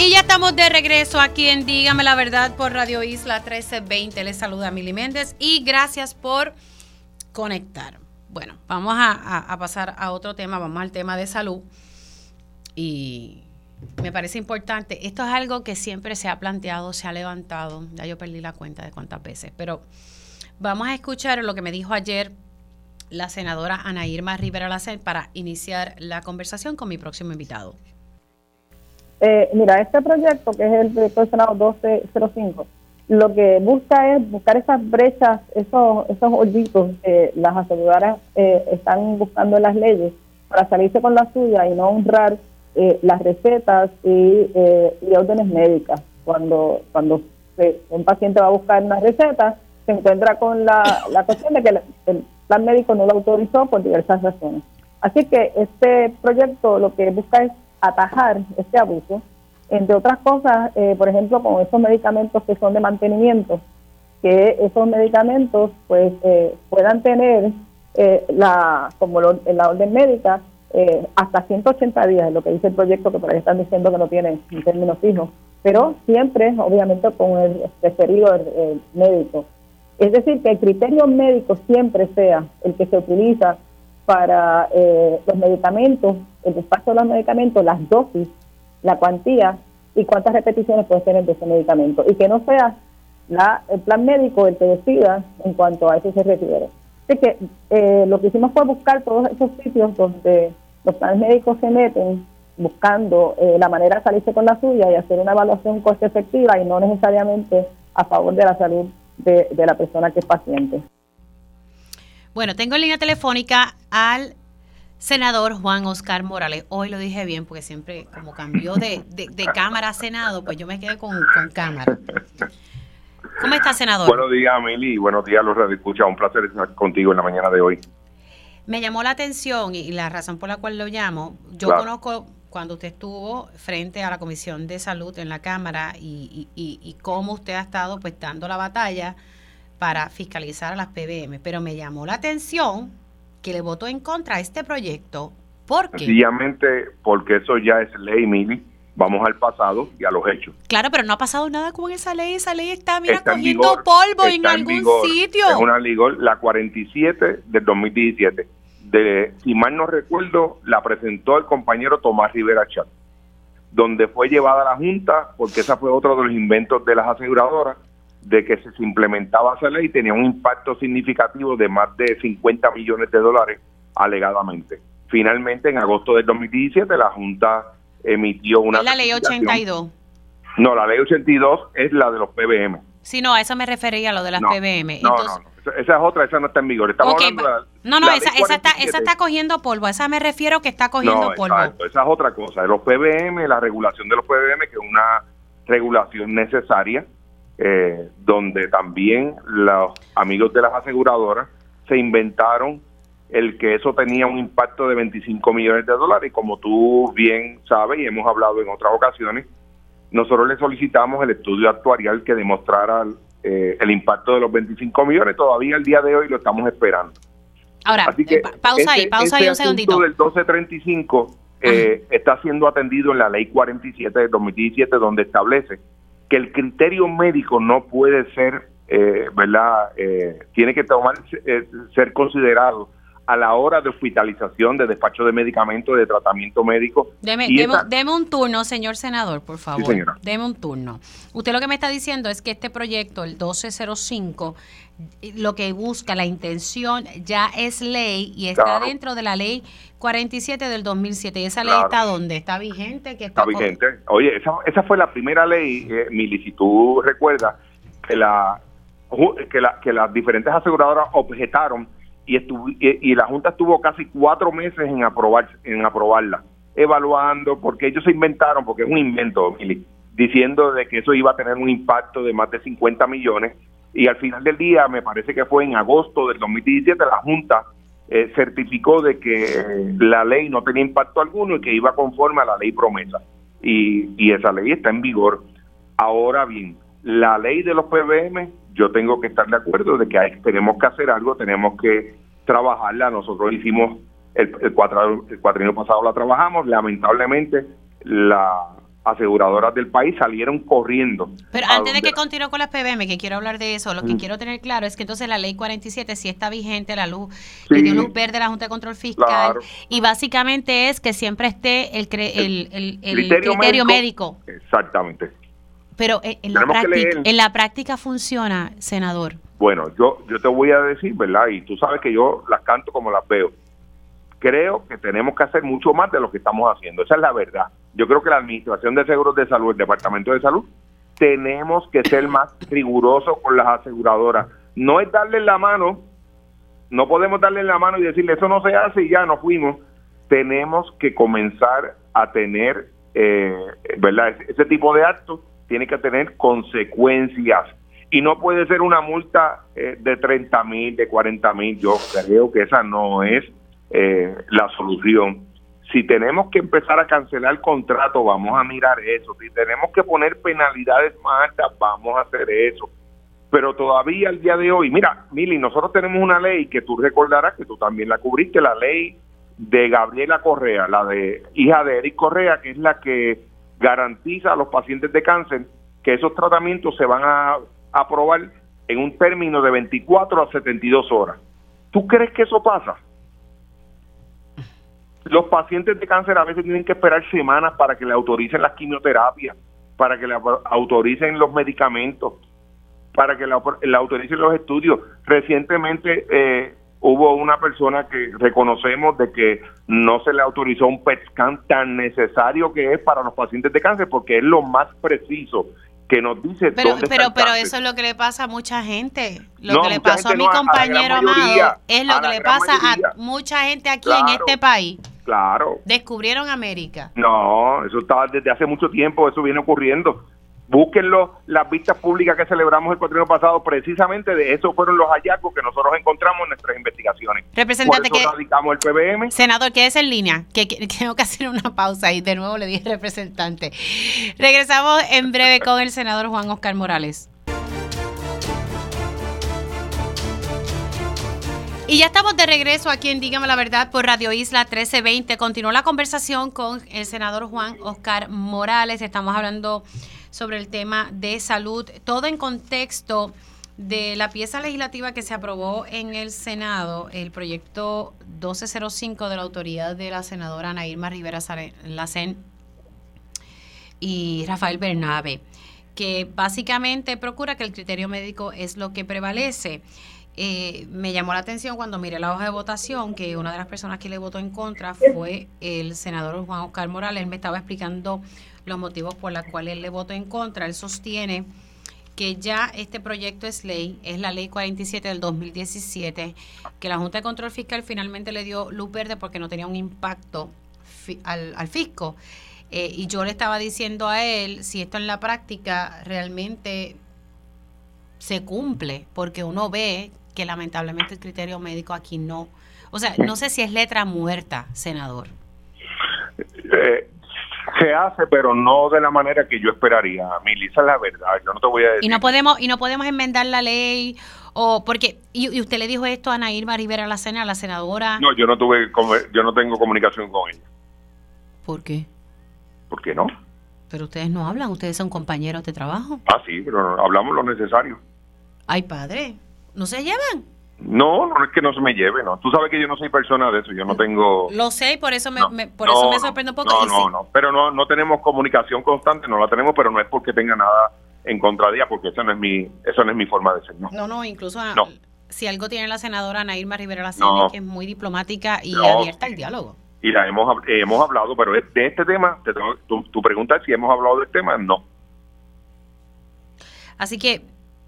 Y ya estamos de regreso aquí en Dígame la Verdad por Radio Isla 1320. Les saluda Mili Méndez y gracias por conectar. Bueno, vamos a, pasar a otro tema, vamos al tema de salud. Y me parece importante, esto es algo que siempre se ha planteado, se ha levantado, ya yo perdí la cuenta de cuántas veces, pero vamos a escuchar lo que me dijo ayer la senadora Ana Irma Rivera Lacer para iniciar la conversación con mi próximo invitado. Eh, mira, este proyecto, que es el proyecto del Senado 1205, lo que busca es buscar esas brechas, esos, esos hoyitos que las aseguradoras eh, están buscando en las leyes para salirse con la suya y no honrar eh, las recetas y, órdenes médicas. Cuando, cuando un paciente va a buscar una receta, se encuentra con la, la cuestión de que el, el plan médico no lo autorizó por diversas razones. Así que este proyecto lo que busca es atajar este abuso entre otras cosas, eh, por ejemplo, con esos medicamentos que son de mantenimiento, que esos medicamentos pues eh, puedan tener eh, la como la orden médica hasta 180 días, es lo que dice el proyecto, que por ahí están diciendo que no tiene términos fijos, pero siempre, obviamente, con el referido médico. Es decir, que el criterio médico siempre sea el que se utiliza para los medicamentos, el despacho de los medicamentos, las dosis la cuantía y cuántas repeticiones puede tener de ese medicamento. Y que no sea la, el plan médico el que decida en cuanto a eso se refiere. Así que eh, lo que hicimos fue buscar todos esos sitios donde los planes médicos se meten buscando eh, la manera de salirse con la suya y hacer una evaluación coste efectiva y no necesariamente a favor de la salud de la persona que es paciente. Bueno, tengo en línea telefónica al senador Juan Oscar Morales. Hoy lo dije bien porque siempre como cambió de, cámara a Senado, pues yo me quedé con, cámara. ¿Cómo está, senador? Buenos días, Mili, y buenos días, los radioescuchas. Un placer estar contigo en la mañana de hoy. Me llamó la atención y la razón por la cual lo llamo, yo conozco cuando usted estuvo frente a la Comisión de Salud en la Cámara y, y, y cómo usted ha estado pues dando la batalla para fiscalizar a las PBM, pero me llamó la atención que le votó en contra a este proyecto. ¿Por qué? Sencillamente porque eso ya es ley, Mili. Vamos al pasado y a los hechos. Claro, pero no ha pasado nada con esa ley. Esa ley está, mira, cogiendo polvo en algún sitio. Es una ley, la 47 del 2017. De, si mal no recuerdo, la presentó el compañero Tomás Rivera Chat, donde fue llevada a la Junta, porque esa fue otro de los inventos de las aseguradoras, de que se implementaba esa ley tenía un impacto significativo de más de 50 millones de dólares alegadamente. Finalmente, en agosto del 2017, la Junta emitió una... ¿Es la ley 82? No, la ley 82 es la de los PBM. Sí, no, a eso me refería, a lo de las PBM. No, no, esa es otra, esa no está en vigor. Estamos hablando de no, no, esa, esa, está, esa está cogiendo polvo, esa me refiero que está cogiendo polvo. Exacto, esa es otra cosa. Los PBM, la regulación de los PBM, que es una regulación necesaria, eh, donde también los amigos de las aseguradoras se inventaron el que eso tenía un impacto de 25 millones de dólares y como tú bien sabes y hemos hablado en otras ocasiones, nosotros le solicitamos el estudio actuarial que demostrara eh, el impacto de los 25 millones, todavía el día de hoy lo estamos esperando. Ahora, eh, pausa ahí, pausa ahí un segundito. del 1235 eh, está siendo atendido en la ley 47 de 2017 donde establece que el criterio médico no puede ser, eh, ¿verdad? Eh, tiene que tomar, eh, ser considerado a la hora de hospitalización, de despacho de medicamentos, de tratamiento médico. Deme, un turno, señor senador, por favor. Sí, deme un turno. Usted lo que me está diciendo es que este proyecto, el 1205, lo que busca, la intención, ya es ley y está dentro de la ley 47 del 2007. ¿Y esa ley está dónde? ¿Está vigente? que está, vigente. Oye, esa, esa fue la primera ley, eh, Mili, si tú recuerdas, que, la, que, la, que las diferentes aseguradoras objetaron y, y, la Junta estuvo casi cuatro meses en, aprobar, en aprobarla, evaluando, porque ellos se inventaron, porque es un invento, diciendo de que eso iba a tener un impacto de más de 50 millones, y al final del día, me parece que fue en agosto del 2017, la Junta eh, certificó de que la ley no tenía impacto alguno y que iba conforme a la ley promesa. Y, y esa ley está en vigor. Ahora bien, la ley de los PBM, yo tengo que estar de acuerdo de que hay, tenemos que hacer algo, tenemos que trabajarla. Nosotros hicimos el, el, cuatro, el pasado la trabajamos, lamentablemente la aseguradoras del país salieron corriendo. Pero antes de que continúe con las PBM, que quiero hablar de eso, lo que mm. quiero tener claro es que entonces la ley 47 sí está vigente, la luz, le dio luz verde a la Junta de Control Fiscal, y básicamente es que siempre esté el, el, el, criterio, médico. Exactamente. Pero en la, práctica, en la práctica funciona, senador. Bueno, yo, yo te voy a decir, ¿verdad? Y tú sabes que yo las canto como las veo. Creo que tenemos que hacer mucho más de lo que estamos haciendo. Esa es la verdad. Yo creo que la Administración de Seguros de Salud, el Departamento de Salud, tenemos que ser más rigurosos con las aseguradoras. No es darle la mano, no podemos darle la mano y decirle eso no se hace y ya nos fuimos. Tenemos que comenzar a tener, eh, ¿verdad? Ese tipo de actos tiene que tener consecuencias y no puede ser una multa eh, de 30 mil, de 40 mil. Yo creo que esa no es eh, la solución. Si tenemos que empezar a cancelar el contrato, vamos a mirar eso. Si tenemos que poner penalidades más altas, vamos a hacer eso. Pero todavía al día de hoy, mira, Mili, nosotros tenemos una ley que tú recordarás que tú también la cubriste, la ley de Gabriela Correa, la de hija de Eric Correa, que es la que garantiza a los pacientes de cáncer que esos tratamientos se van a aprobar en un término de 24 a 72 horas. ¿Tú crees que eso pasa? Los pacientes de cáncer a veces tienen que esperar semanas para que le autoricen las quimioterapias, para que le autoricen los medicamentos, para que le, autoricen los estudios. Recientemente eh, hubo una persona que reconocemos de que no se le autorizó un PET scan tan necesario que es para los pacientes de cáncer porque es lo más preciso que nos dice pero pero pero eso es lo que le pasa a mucha gente. Lo que le pasó a mi compañero amado es lo que le pasa a mucha gente aquí en este país. claro. Descubrieron América. No eso estaba desde hace mucho tiempo eso viene ocurriendo Búsquenlo, las vistas públicas que celebramos el cuatrino pasado, precisamente de eso fueron los hallazgos que nosotros encontramos en nuestras investigaciones. Representante, que radicamos el PBM. Senador, quédese en línea, que, *laughs* tengo que hacer una pausa y de nuevo le dije representante. Regresamos en breve con el senador Juan Oscar Morales. Y ya estamos de regreso aquí en Dígame la Verdad por Radio Isla 1320. Continuó la conversación con el senador Juan Oscar Morales. Estamos hablando sobre el tema de salud, todo en contexto de la pieza legislativa que se aprobó en el Senado, el proyecto 1205 de la autoridad de la senadora Ana Irma Rivera Lacen y Rafael Bernabe, que básicamente procura que el criterio médico es lo que prevalece. Eh, me llamó la atención cuando miré la hoja de votación que una de las personas que le votó en contra fue el senador Juan Oscar Morales. Él me estaba explicando los motivos por los cuales él le votó en contra. Él sostiene que ya este proyecto es ley, es la ley 47 del 2017, que la Junta de Control Fiscal finalmente le dio luz verde porque no tenía un impacto al, fisco. Eh, y yo le estaba diciendo a él si esto en la práctica realmente se cumple, porque uno ve que lamentablemente el criterio médico aquí no. O sea, no sé si es letra muerta, senador. Eh, se hace, pero no de la manera que yo esperaría. Mili, esa es la verdad. Yo no te voy a decir. Y no podemos, y no podemos enmendar la ley o porque y, usted le dijo esto a Ana Irma Rivera la cena, a la senadora. No, yo no tuve, yo no tengo comunicación con ella. ¿Por qué? ¿Por qué no? Pero ustedes no hablan, ustedes son compañeros de trabajo. Ah, sí, pero hablamos lo necesario. Ay, padre, ¿no se llevan? No, no es que no se me lleve, no. Tú sabes que yo no soy persona de eso, yo no tengo... Lo sé, por eso me, por eso me sorprende un poco. No, no, no, pero no, no tenemos comunicación constante, no la tenemos, pero no es porque tenga nada en contra de ella, porque esa no es mi, eso no es mi forma de ser, ¿no? No, no, incluso si algo tiene la senadora Ana Irma Rivera Lacene, que es muy diplomática y abierta al diálogo. Y la hemos, hemos hablado, pero de este tema, te tu, tu pregunta es si hemos hablado del tema, no. Así que,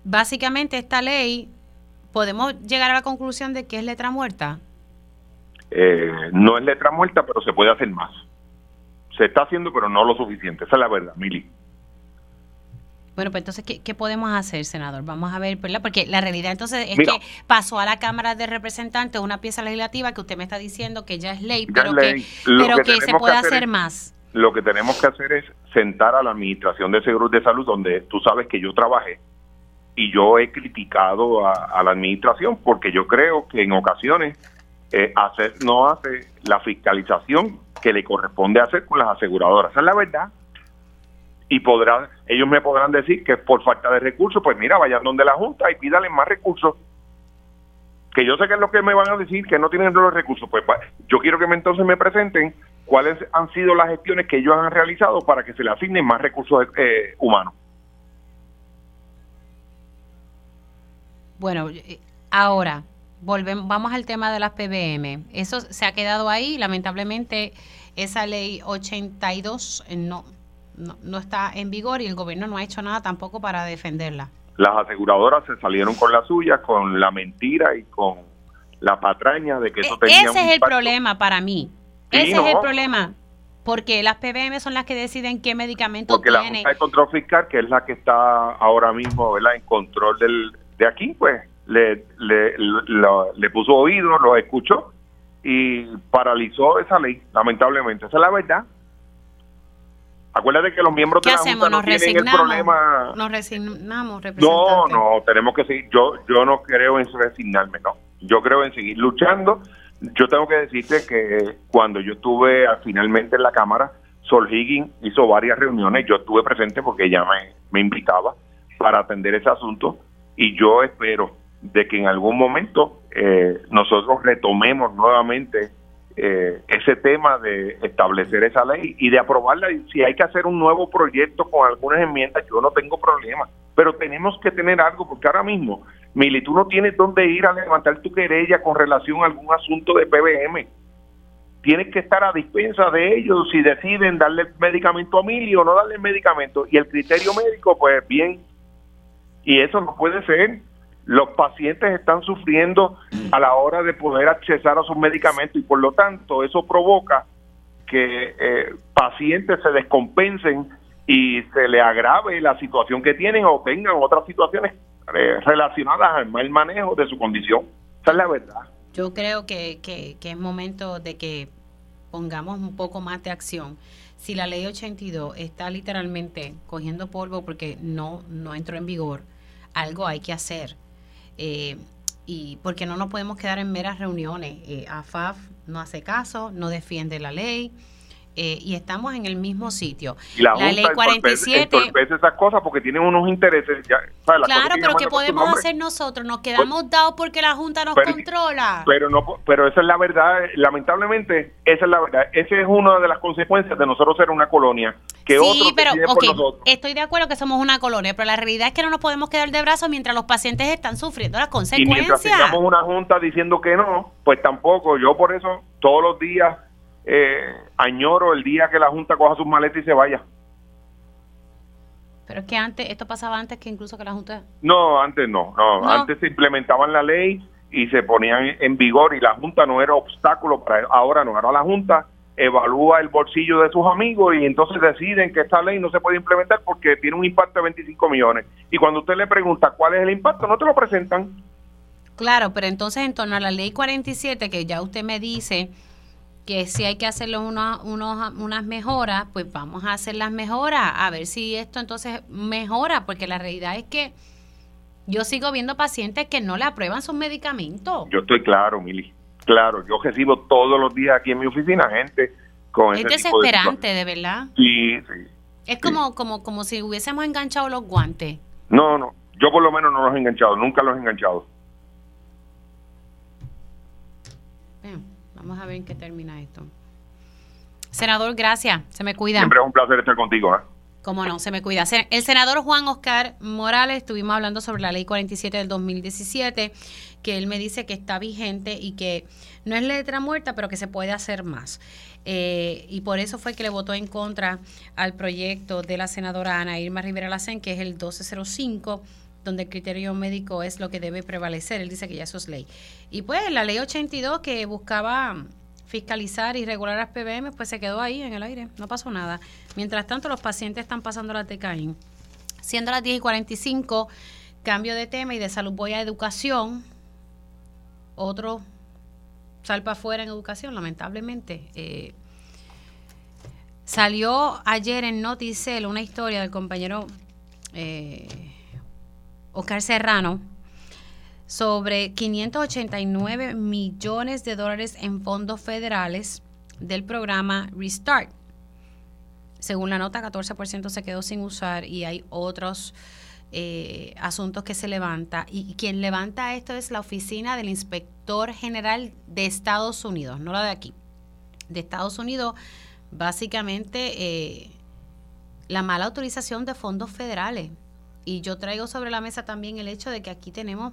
básicamente, esta ley ¿podemos llegar a la conclusión de que es letra muerta? Eh, no es letra muerta, pero se puede hacer más. Se está haciendo, pero no lo suficiente. Esa es la verdad, Mili. Bueno, pues entonces, ¿qué, podemos hacer, senador? Vamos a ver, ¿verdad? Porque la realidad entonces es que pasó a la Cámara de Representantes una pieza legislativa que usted me está diciendo que ya es ley, pero que, pero que, se puede hacer, más. Lo que tenemos que hacer es sentar a la Administración de Seguros de Salud, donde tú sabes que yo trabajé, y yo he criticado a, la administración porque yo creo que en ocasiones eh, hacer, no hace la fiscalización que le corresponde hacer con las aseguradoras. Esa es la verdad. Y podrán, ellos me podrán decir que por falta de recursos, pues mira, vayan donde la Junta y pídale más recursos. Que yo sé que es lo que me van a decir, que no tienen los recursos. Pues yo quiero que me, entonces me presenten cuáles han sido las gestiones que ellos han realizado para que se le asignen más recursos eh, humanos. Bueno, ahora volvemos, vamos al tema de las PBM. Eso se ha quedado ahí, lamentablemente esa ley 82 eh, no, no, está en vigor y el gobierno no ha hecho nada tampoco para defenderla. Las aseguradoras se salieron con la suya, con la mentira y con la patraña de que eso e, tenía Ese es el problema para mí. Ese es el problema. Porque las PBM son las que deciden qué medicamento Porque la Junta de Control Fiscal, que es la que está ahora mismo ¿verdad? en control del, de aquí, pues le, le, le puso oído, lo escuchó y paralizó esa ley, lamentablemente. Esa es la verdad. Acuérdate que los miembros de la Junta no tienen el problema. Nos resignamos, No, no, tenemos que seguir. Yo, yo no creo en resignarme, no. Yo creo en seguir luchando. Yo tengo que decirte que cuando yo estuve finalmente en la Cámara, Sol Higgins hizo varias reuniones. Yo estuve presente porque ella me, me invitaba para atender ese asunto y yo espero de que en algún momento eh, nosotros retomemos nuevamente eh, ese tema de establecer esa ley y de aprobarla. Y si hay que hacer un nuevo proyecto con algunas enmiendas, yo no tengo problema. Pero tenemos que tener algo, porque ahora mismo, Mili, tú no tienes dónde ir a levantar tu querella con relación a algún asunto de PBM. Tienes que estar a dispensa de ellos si deciden darle medicamento a Mili o no darle medicamento. Y el criterio médico, pues bien. Y eso no puede ser los pacientes están sufriendo a la hora de poder accesar a sus medicamentos y por lo tanto eso provoca que eh, pacientes se descompensen y se le agrave la situación que tienen o tengan otras situaciones eh, relacionadas al mal manejo de su condición. Esa es la verdad. Yo creo que, que, que es momento de que pongamos un poco más de acción. Si la ley 82 está literalmente cogiendo polvo porque no, no entró en vigor, algo hay que hacer eh, y porque no nos podemos quedar en meras reuniones. Eh, AFAF no hace caso, no defiende la ley. Eh, y estamos en el mismo sitio. la, ley 47 entorpece esas cosas porque tienen unos intereses. claro, pero ¿qué podemos hacer nosotros? Nos quedamos pues, dados porque la Junta nos controla. Pero no, pero esa es la verdad. Lamentablemente, esa es la verdad. Esa es una de las consecuencias de nosotros ser una colonia. Que sí, pero estoy de acuerdo que somos una colonia, pero la realidad es que no nos podemos quedar de brazos mientras los pacientes están sufriendo las consecuencias. Y mientras tengamos una Junta diciendo que no, pues tampoco. Yo por eso todos los días eh, añoro el día que la Junta coja sus maletas y se vaya. Pero es que antes, esto pasaba antes que incluso que la Junta... No, antes no, no, antes se implementaban la ley y se ponían en vigor y la Junta no era obstáculo para ahora no, ahora la Junta evalúa el bolsillo de sus amigos y entonces deciden que esta ley no se puede implementar porque tiene un impacto de 25 millones. Y cuando usted le pregunta cuál es el impacto, no te lo presentan. Claro, pero entonces en torno a la ley 47, que ya usted me dice que si hay que hacerle unos, unas mejoras, pues vamos a hacer las mejoras, a ver si esto entonces mejora, porque la realidad es que yo sigo viendo pacientes que no le aprueban sus medicamentos. Yo estoy claro, Mili, claro, yo recibo todos los días aquí en mi oficina gente con Es desesperante, de, verdad. Sí, sí. Es como, como, como si hubiésemos enganchado los guantes. No, no, yo por lo menos no los he enganchado, nunca los he enganchado. Vamos a ver en qué termina esto. Senador, gracias. Se me cuida. Siempre es un placer estar contigo. ¿eh? Cómo no, se me cuida. El senador Juan Oscar Morales, estuvimos hablando sobre la ley 47 del 2017, que él me dice que está vigente y que no es letra muerta, pero que se puede hacer más. Eh, y por eso fue que le votó en contra al proyecto de la senadora Ana Irma Rivera Lacen, que es el 1205 donde el criterio médico es lo que debe prevalecer. Él dice que ya eso es ley. Y pues la ley 82 que buscaba fiscalizar y regular las PBM, pues se quedó ahí en el aire, no pasó nada. Mientras tanto, los pacientes están pasando la TECAIN. Siendo las 10 y 45, cambio de tema y de salud voy a educación. Otro salpa afuera en educación, lamentablemente. Eh, salió ayer en Noticel una historia del compañero eh, Oscar Serrano sobre 589 millones de dólares en fondos federales del programa Restart. Según la nota, 14% se quedó sin usar y hay otros eh, asuntos que se levanta. Y quien levanta esto es la oficina del inspector general de Estados Unidos, no la de aquí. De Estados Unidos, básicamente eh, la mala autorización de fondos federales. Y yo traigo sobre la mesa también el hecho de que aquí tenemos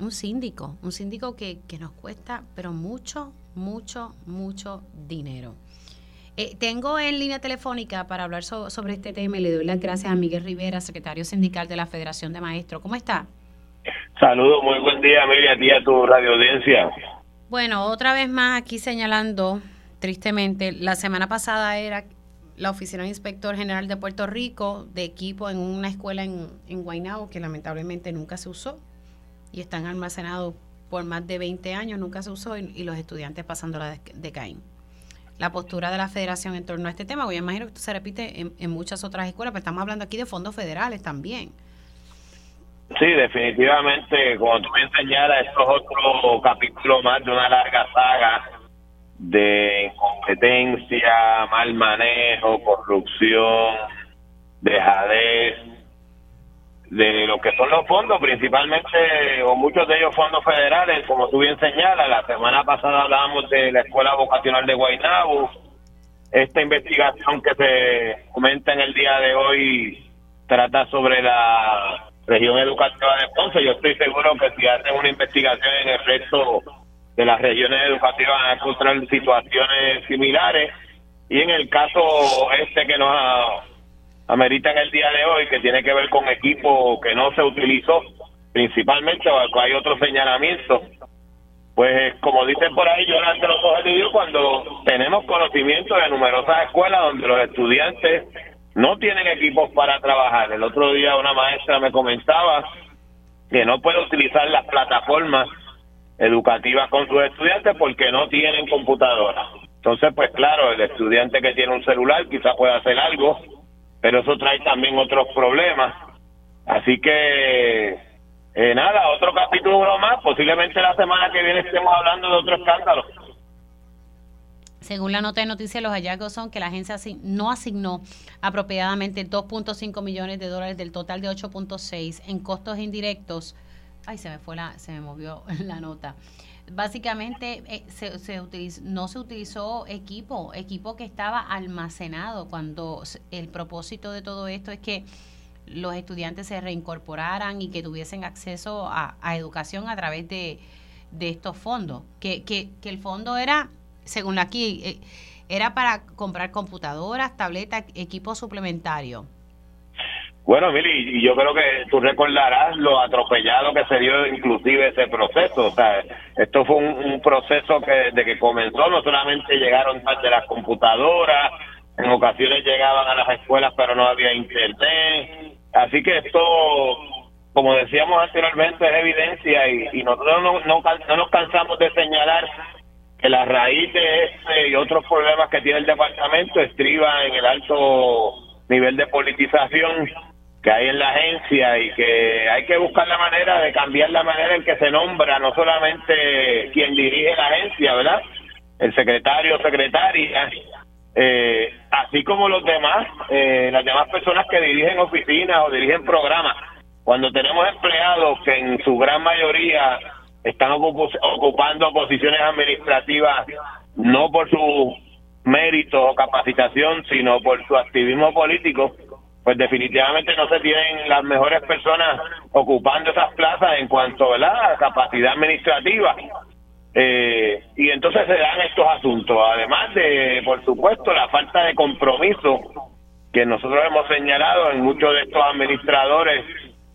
un síndico, un síndico que, nos cuesta, pero mucho, mucho, mucho dinero. Eh, tengo en línea telefónica para hablar sobre este tema y le doy las gracias a Miguel Rivera, secretario sindical de la Federación de Maestros. ¿Cómo está? Saludos, muy buen día, Amelia, a ti a tu radio audiencia. Bueno, otra vez más aquí señalando, tristemente, la semana pasada era la Oficina de Inspector General de Puerto Rico de equipo en una escuela en, en Guaynabo que lamentablemente nunca se usó y están almacenados por más de 20 años, nunca se usó y, los estudiantes pasando la de Caín. La postura de la federación en torno a este tema, yo imagino que esto se repite en, en muchas otras escuelas, pero estamos hablando aquí de fondos federales también. Sí, definitivamente, como tú me señalas, esto es otro capítulo más de una larga saga de incompetencia, mal manejo, corrupción, dejadez, de lo que son los fondos, principalmente, o muchos de ellos fondos federales, como tú bien señalas, la semana pasada hablábamos de la Escuela Vocacional de Guaynabo, esta investigación que se comenta en el día de hoy trata sobre la región educativa de Ponce. Yo estoy seguro que si hacen una investigación en el resto de las regiones educativas a encontrar situaciones similares. Y en el caso este que nos amerita en el día de hoy, que tiene que ver con equipo que no se utilizó, principalmente, o hay otro señalamiento, pues como dicen por ahí, yo ante los ojos de Dios cuando tenemos conocimiento de numerosas escuelas donde los estudiantes no tienen equipos para trabajar. El otro día una maestra me comentaba que no puede utilizar las plataformas educativas con sus estudiantes porque no tienen computadora. Entonces, pues claro, el estudiante que tiene un celular quizás pueda hacer algo, pero eso trae también otros problemas. Así que, eh, nada, otro capítulo más, posiblemente la semana que viene estemos hablando de otro escándalo. Según la nota de noticias, los hallazgos son que la agencia no asignó apropiadamente 2.5 millones de dólares del total de 8.6 en costos indirectos. Ay, se me fue la, se me movió *laughs* la nota. Básicamente eh, se, no se utilizó equipo, equipo que estaba almacenado cuando el propósito de todo esto es que los estudiantes se reincorporaran y que tuviesen acceso a, educación a través de, estos fondos. Que, que, que el fondo era según aquí, eh, era para comprar computadoras, tabletas, equipo suplementario. Bueno, Mili, y yo creo que tú recordarás lo atropellado que se dio inclusive ese proceso. O sea, esto fue un, proceso que desde que comenzó no solamente llegaron de las computadoras, en ocasiones llegaban a las escuelas pero no había internet. Así que esto, como decíamos anteriormente, es evidencia y, nosotros no, no nos cansamos de señalar que la raíz de este y otros problemas que tiene el departamento estriba en el alto nivel de politización que hay en la agencia y que hay que buscar la manera de cambiar la manera en que se nombra no solamente quien dirige la agencia, ¿verdad? El secretario o secretaria, eh, así como los demás, eh, las demás personas que dirigen oficinas o dirigen programas. Cuando tenemos empleados que en su gran mayoría están ocupando posiciones administrativas no por su mérito o capacitación, sino por su activismo político, pues definitivamente no se tienen las mejores personas ocupando esas plazas en cuanto a la capacidad administrativa. Eh, y entonces se dan estos asuntos, además de, por supuesto, la falta de compromiso que nosotros hemos señalado en muchos de estos administradores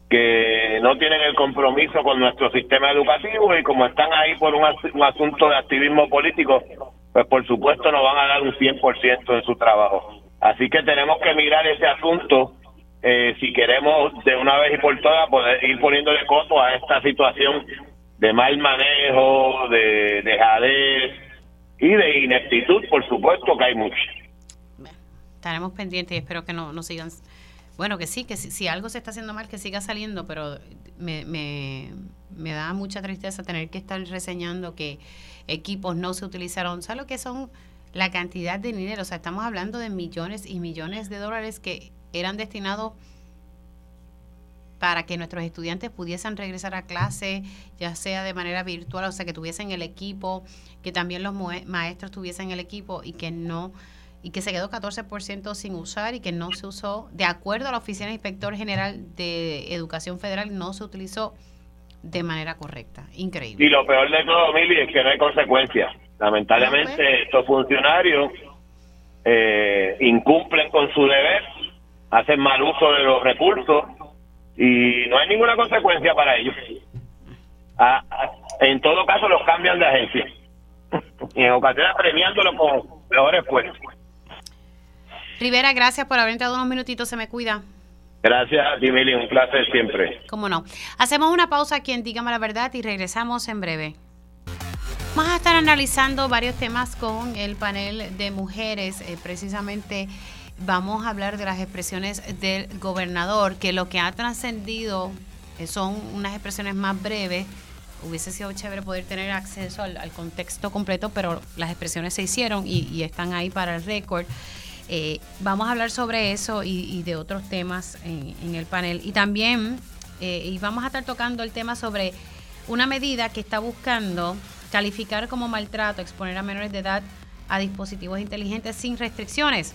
que no tienen el compromiso con nuestro sistema educativo y como están ahí por un, asunto de activismo político, pues por supuesto no van a dar un 100% en su trabajo. Así que tenemos que mirar ese asunto eh, si queremos de una vez y por todas poder ir poniéndole coto a esta situación de mal manejo, de dejadez y de ineptitud, por supuesto que hay mucho. Estaremos pendientes y espero que no, no sigan bueno, que sí, que si, algo se está haciendo mal, que siga saliendo, pero me, me, me, da mucha tristeza tener que estar reseñando que equipos no se utilizaron. ¿Sabes lo que son la cantidad de dinero? O sea, estamos hablando de millones y millones de dólares que eran destinados para que nuestros estudiantes pudiesen regresar a clase, ya sea de manera virtual, o sea, que tuviesen el equipo, que también los maestros tuviesen el equipo y que no y que se quedó 14% sin usar y que no se usó, de acuerdo a la Oficina Inspector General de Educación Federal, no se utilizó de manera correcta. Increíble. Y lo peor de todo, Mili, es que no hay consecuencias. Lamentablemente, estos funcionarios eh, incumplen con su deber, hacen mal uso de los recursos y no hay ninguna consecuencia para ellos. Ah, ah, en todo caso, los cambian de agencia y en ocasiones premiándolo con mejores puestos. Rivera, gracias por haber entrado unos minutitos. Se me cuida. Gracias a ti, Mili, un placer siempre. Cómo no. Hacemos una pausa aquí en Dígame la Verdad y regresamos en breve. Vamos a estar analizando varios temas con el panel de mujeres. Eh, precisamente vamos a hablar de las expresiones del gobernador, que lo que ha trascendido eh, son unas expresiones más breves. Hubiese sido chévere poder tener acceso al, contexto completo, pero las expresiones se hicieron y están ahí para el récord. Eh, vamos a hablar sobre eso y, de otros temas en, el panel. Y también eh, y vamos a estar tocando el tema sobre una medida que está buscando calificar como maltrato, exponer a menores de edad a dispositivos inteligentes sin restricciones.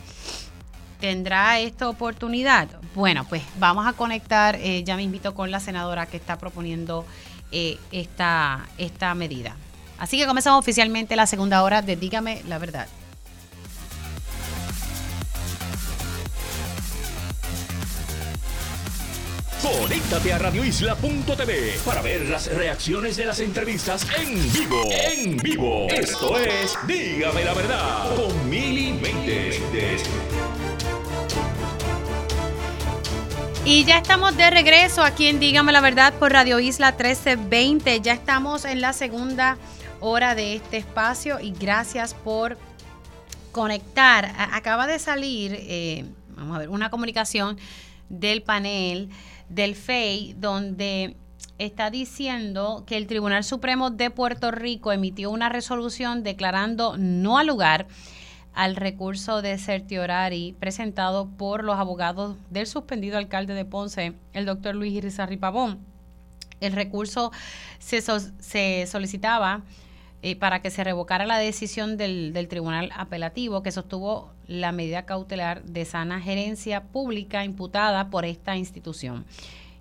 ¿Tendrá esta oportunidad? Bueno, pues vamos a conectar, eh, ya me invito con la senadora que está proponiendo esta, esta medida. Así que comenzamos oficialmente la segunda hora de Dígame la verdad. Conéctate a radioisla.tv para ver las reacciones de las entrevistas en vivo. En vivo. Esto es Dígame la verdad con Mili Y ya estamos de regreso aquí en Dígame la verdad por Radio Isla 1320. Ya estamos en la segunda hora de este espacio y gracias por conectar. Acaba de salir, eh, vamos a ver, una comunicación del panel del FEI, donde está diciendo que el Tribunal Supremo de Puerto Rico emitió una resolución declarando no al lugar al recurso de certiorari presentado por los abogados del suspendido alcalde de Ponce, el doctor Luis Irizarry Pavón. El recurso se, se solicitaba eh, para que se revocara la decisión del, del, tribunal apelativo que sostuvo la medida cautelar de sana gerencia pública imputada por esta institución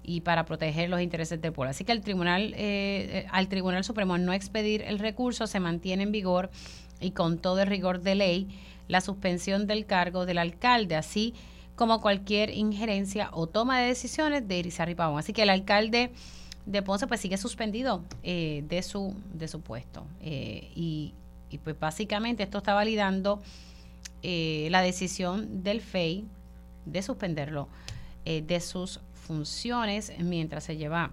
y para proteger los intereses del pueblo. Así que el tribunal, eh, eh, al Tribunal Supremo no expedir el recurso se mantiene en vigor y con todo el rigor de ley la suspensión del cargo del alcalde, así como cualquier injerencia o toma de decisiones de Irizarry Pavón. Así que el alcalde de Ponce pues sigue suspendido eh, de, su, de su puesto. Eh, y, pues básicamente esto está validando eh, la decisión del FEI de suspenderlo de sus funciones mientras se lleva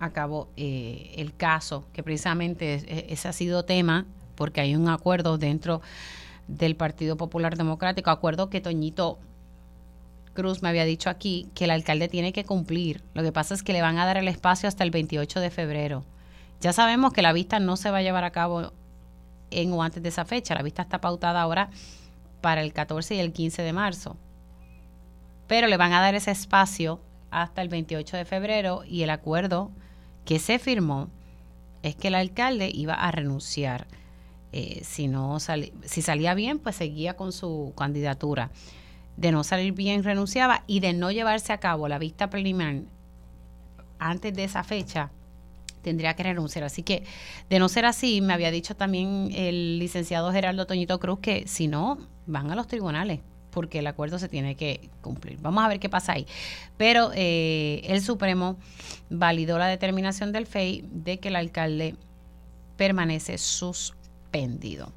a cabo el caso, que precisamente ese ha sido tema porque hay un acuerdo dentro del Partido Popular Democrático, acuerdo que Toñito Cruz me había dicho aquí que el alcalde tiene que cumplir. Lo que pasa es que le van a dar el espacio hasta el 28 de febrero. Ya sabemos que la vista no se va a llevar a cabo en o antes de esa fecha. La vista está pautada ahora para el 14 y el 15 de marzo. Pero le van a dar ese espacio hasta el 28 de febrero y el acuerdo que se firmó es que el alcalde iba a renunciar. Eh, si, no si salía bien, pues seguía con su candidatura de no salir bien renunciaba y de no llevarse a cabo la vista preliminar antes de esa fecha, tendría que renunciar. Así que, de no ser así, me había dicho también el licenciado Gerardo Toñito Cruz que si no, van a los tribunales porque el acuerdo se tiene que cumplir. Vamos a ver qué pasa ahí. Pero eh, el Supremo validó la determinación del FEI de que el alcalde permanece suspendido.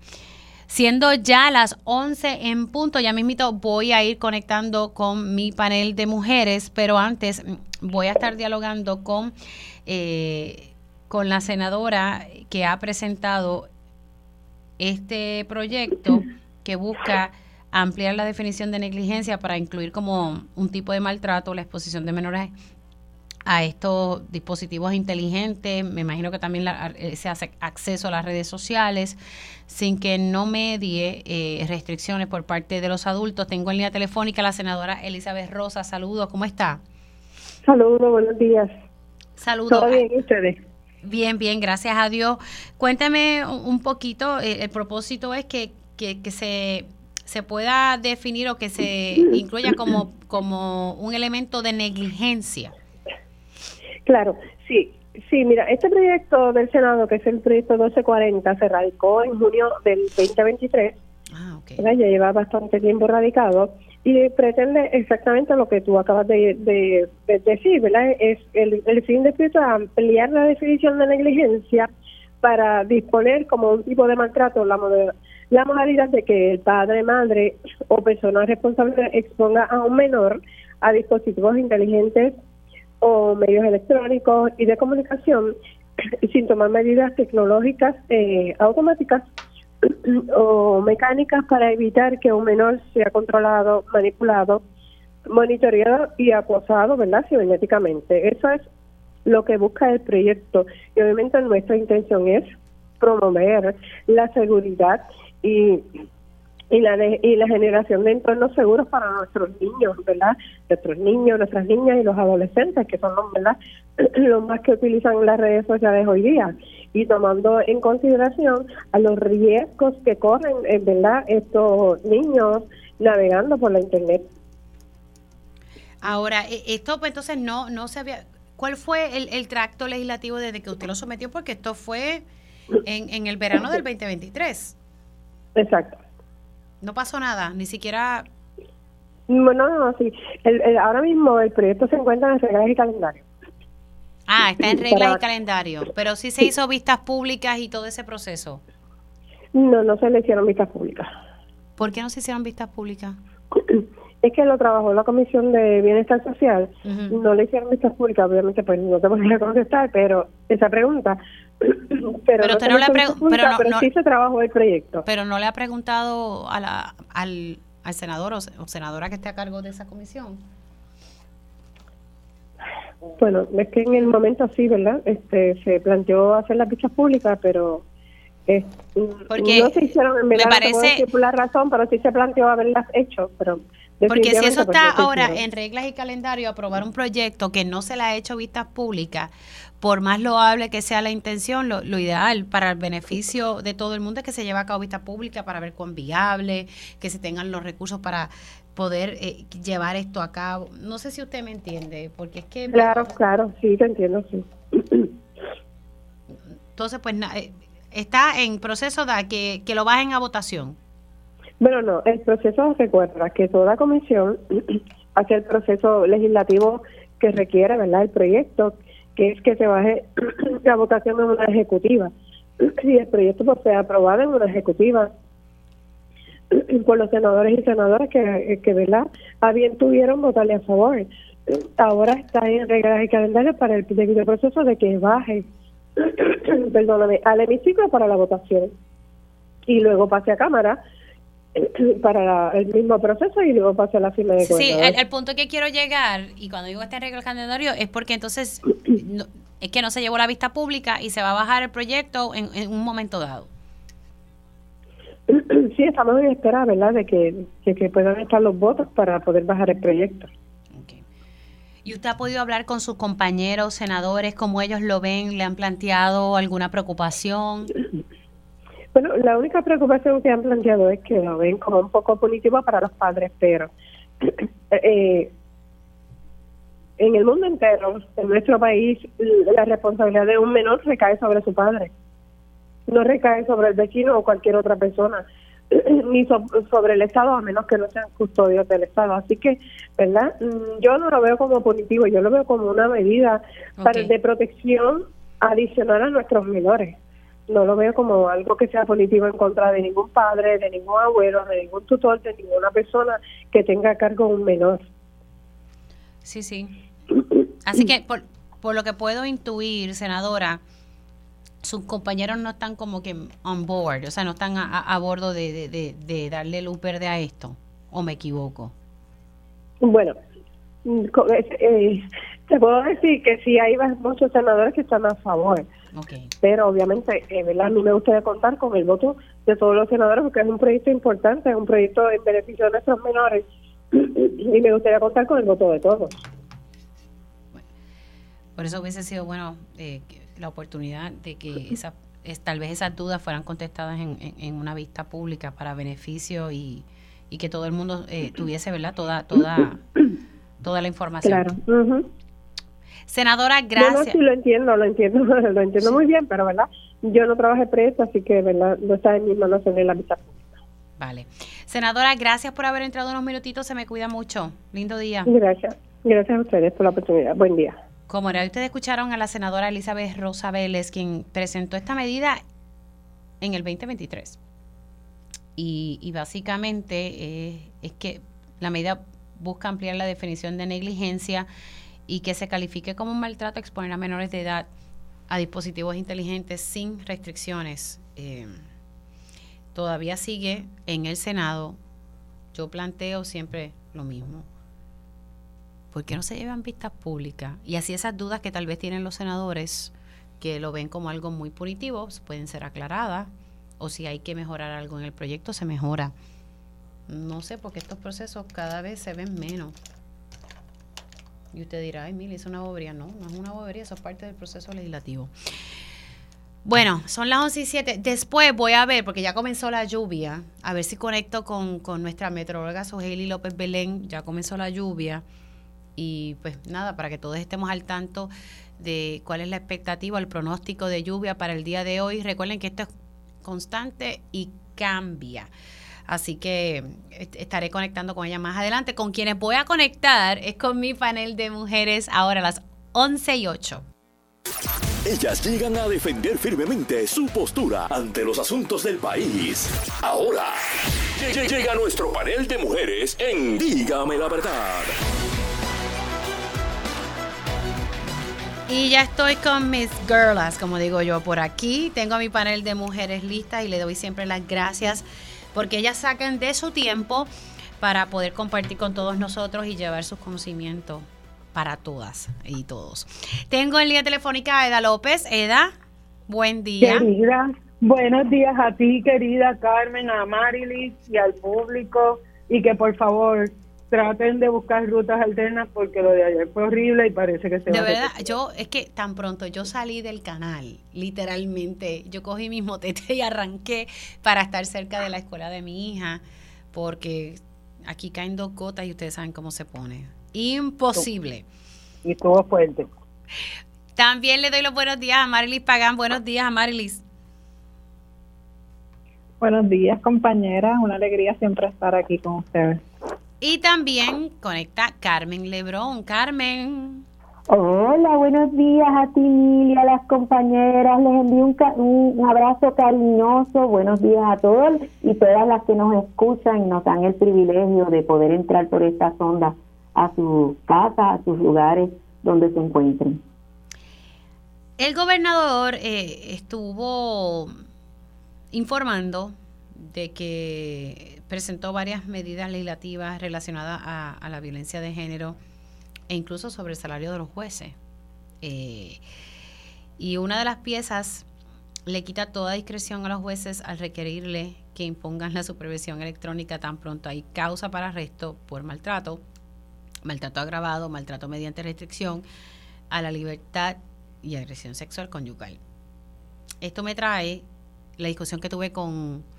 Siendo ya las 11 en punto, ya mismito voy a ir conectando con mi panel de mujeres, pero antes voy a estar dialogando con, eh, con la senadora que ha presentado este proyecto que busca ampliar la definición de negligencia para incluir como un tipo de maltrato la exposición de menores a estos dispositivos inteligentes, me imagino que también se hace acceso a las redes sociales sin que no medie eh, restricciones por parte de los adultos. Tengo en línea telefónica a la senadora Elizabeth Rosa. Saludos, ¿cómo está? Saludos, buenos días. Saludos. ¿Todo bien ustedes? Bien, bien, gracias a Dios. Cuéntame un poquito, eh, el propósito es que, que, que se se pueda definir o que se incluya como, como un elemento de negligencia. Claro, sí. Sí, mira, este proyecto del Senado, que es el proyecto 1240, se radicó en junio del 2023. Ah, okay. Ya lleva bastante tiempo radicado y pretende exactamente lo que tú acabas de, decir, ¿verdad? Es el, el fin de proyecto es ampliar la definición de negligencia para disponer como un tipo de maltrato la, la modalidad de que el padre, madre o persona responsable exponga a un menor a dispositivos inteligentes o medios electrónicos y de comunicación *clears throat* sin tomar medidas tecnológicas eh, automáticas *clears throat* o mecánicas para evitar que un menor sea controlado, manipulado, monitoreado y acosado, ¿verdad? Cibernéticamente. Eso es lo que busca el proyecto y obviamente nuestra intención es promover la seguridad y y la y la generación de entornos seguros para nuestros niños, ¿verdad? Nuestros niños, nuestras niñas y los adolescentes, que son los, ¿verdad? *clears throat* los más que utilizan las redes sociales hoy día y tomando en consideración a los riesgos que corren, eh, ¿verdad? Estos niños navegando por la internet. Ahora, e, esto pues entonces no no se había ¿Cuál fue el, el tracto legislativo desde que usted lo sometió? Porque esto fue en, en el verano del 2023. Exacto. No pasó nada, ni siquiera... Bueno, no, no, sí. El, ahora mismo el proyecto se encuentra en reglas y calendario. Ah, está en reglas y calendario, pero sí se hizo vistas públicas y todo ese proceso. No, no se le hicieron vistas públicas. ¿Por qué no se hicieron vistas públicas? Es que lo trabajó la Comisión de Bienestar Social, no le hicieron vistas públicas, obviamente pues no te podría contestar, pero esa pregunta, pero, usted no, le ha preguntado, pero, sí se trabajó el proyecto. Pero no le ha preguntado a la, al, al senador o, senadora que esté a cargo de esa comisión. Bueno, es que en el momento sí, ¿verdad? Este, se planteó hacer las vistas públicas, pero eh, Porque no se hicieron en verdad, me parece, por la razón, pero sí se planteó haberlas hecho, pero porque si eso está ahora en reglas y calendario, aprobar un proyecto que no se le ha hecho vistas públicas, por más loable que sea la intención, lo, ideal para el beneficio de todo el mundo es que se lleve a cabo vista pública para ver cuán viable, que se tengan los recursos para poder eh, llevar esto a cabo. No sé si usted me entiende, porque es que... Claro, claro, sí, te entiendo, sí. Entonces, pues eh, está en proceso de que, que lo bajen a votación. Bueno, no, el proceso recuerda que toda comisión *clears throat* hace el proceso legislativo que requiere, ¿verdad? El proyecto, que es que se baje *clears throat* la votación en una ejecutiva. *clears throat* Si el proyecto pues, sea aprobado en una ejecutiva *clears throat* por los senadores y senadoras que, que ¿verdad? A bien tuvieron votarle a favor. Ahora está en reglas y calendario para el debido proceso de que baje, perdóname, al hemiciclo para la votación y luego pase a Cámara *laughs* para el mismo proceso y luego pasa la firma de Sí, el, punto que quiero llegar, y cuando digo este arreglo calendario, es porque entonces es que no se llevó la vista pública y se va a bajar el proyecto en, un momento dado. *clears throat* Sí, estamos en espera, ¿verdad?, de que, que, puedan estar los votos para poder bajar el proyecto. ¿Y usted ha podido hablar con sus compañeros senadores, cómo ellos lo ven? ¿Le han planteado alguna preocupación? *clears throat* Bueno, la única preocupación que han planteado es que lo ven como un poco punitivo para los padres, pero *clears throat* eh, en el mundo entero, en nuestro país, la responsabilidad de un menor recae sobre su padre. No recae sobre el vecino o cualquier otra persona, *clears throat* ni sobre el Estado, a menos que no sean custodios del Estado. Así que, ¿verdad? Mm, yo no lo veo como punitivo, yo lo veo como una medida para, de protección adicional a nuestros menores no lo veo como algo que sea positivo en contra de ningún padre, de ningún abuelo, de ningún tutor, de ninguna persona que tenga a cargo un menor. Sí, sí. Así que por, por lo que puedo intuir, senadora, sus compañeros no están como que on board, o sea, no están a, bordo de, de, de, darle luz verde a esto, o me equivoco. Bueno, eh, te puedo decir que sí hay muchos senadores que están a favor pero obviamente, eh, ¿verdad? a mí me gustaría contar con el voto de todos los senadores porque es un proyecto importante, es un proyecto en beneficio de nuestros menores *clears throat* y me gustaría contar con el voto de todos. por eso hubiese sido bueno eh, la oportunidad de que *clears throat* esa, tal vez esas dudas fueran contestadas en, en, una vista pública para beneficio y, y que todo el mundo eh, tuviese verdad toda toda *clears throat* toda la información. Claro. Senadora, gracias. No, sí lo entiendo, lo entiendo, *laughs* lo entiendo muy bien, pero verdad, yo no trabajé preso, así que verdad, no está en mi mano en la vista Vale. Senadora, gracias por haber entrado unos minutitos, se me cuida mucho. Lindo día. Gracias. Gracias a ustedes por la oportunidad. Buen día. Como era, ustedes escucharon a la senadora Elizabeth Rosa Vélez, quien presentó esta medida en el 2023. Y, y básicamente eh, es que la medida busca ampliar la definición de negligencia y que se califique como un maltrato exponer a menores de edad a dispositivos inteligentes sin restricciones. Eh, todavía sigue en el Senado. Yo planteo siempre lo mismo. ¿Por qué no se llevan vistas públicas? Y así esas dudas que tal vez tienen los senadores, que lo ven como algo muy punitivo, pueden ser aclaradas. O si hay que mejorar algo en el proyecto, se mejora. No sé, porque estos procesos cada vez se ven menos. Y usted dirá, ay, Mili, es una bobería. No, no es una bobería, eso es parte del proceso legislativo. Bueno, son las 11 y 7. Después voy a ver, porque ya comenzó la lluvia, a ver si conecto con, nuestra meteoróloga Sogeli López Belén. Ya comenzó la lluvia. Y pues nada, para que todos estemos al tanto de cuál es la expectativa, el pronóstico de lluvia para el día de hoy. Recuerden que esto es constante y cambia. Así que estaré conectando con ella más adelante. Con quienes voy a conectar es con mi panel de mujeres ahora a las 11 y 8. Ellas llegan a defender firmemente su postura ante los asuntos del país. Ahora, llega nuestro panel de mujeres en Dígame la verdad. Y ya estoy con mis girlas, como digo yo, por aquí. Tengo a mi panel de mujeres listas y le doy siempre las gracias porque ellas sacan de su tiempo para poder compartir con todos nosotros y llevar sus conocimientos para todas y todos. Tengo en línea telefónica a Eda López. Eda, buen día. Querida, buenos días a ti, querida Carmen, a Marilis y al público. Y que por favor traten de buscar rutas alternas porque lo de ayer fue horrible y parece que se de verdad, yo es que tan pronto yo salí del canal, literalmente, yo cogí mis motetes y arranqué para estar cerca de la escuela de mi hija, porque aquí caen dos gotas y ustedes saben cómo se pone. Imposible. Y estuvo fuerte. También le doy los buenos días a Marilis Pagán. Buenos días a Marilis. Buenos días, compañera. Una alegría siempre estar aquí con ustedes. Y también conecta Carmen Lebrón. Carmen. Hola, buenos días a ti, y a las compañeras. Les envío un, abrazo cariñoso. Buenos días a todos y todas las que nos escuchan y nos dan el privilegio de poder entrar por esta sonda a su casa, a sus lugares donde se encuentren. El gobernador eh, estuvo informando de que presentó varias medidas legislativas relacionadas a, la violencia de género e incluso sobre el salario de los jueces. Eh, y una de las piezas le quita toda discreción a los jueces al requerirle que impongan la supervisión electrónica tan pronto hay causa para arresto por maltrato, maltrato agravado, maltrato mediante restricción a la libertad y agresión sexual conyugal. Esto me trae la discusión que tuve con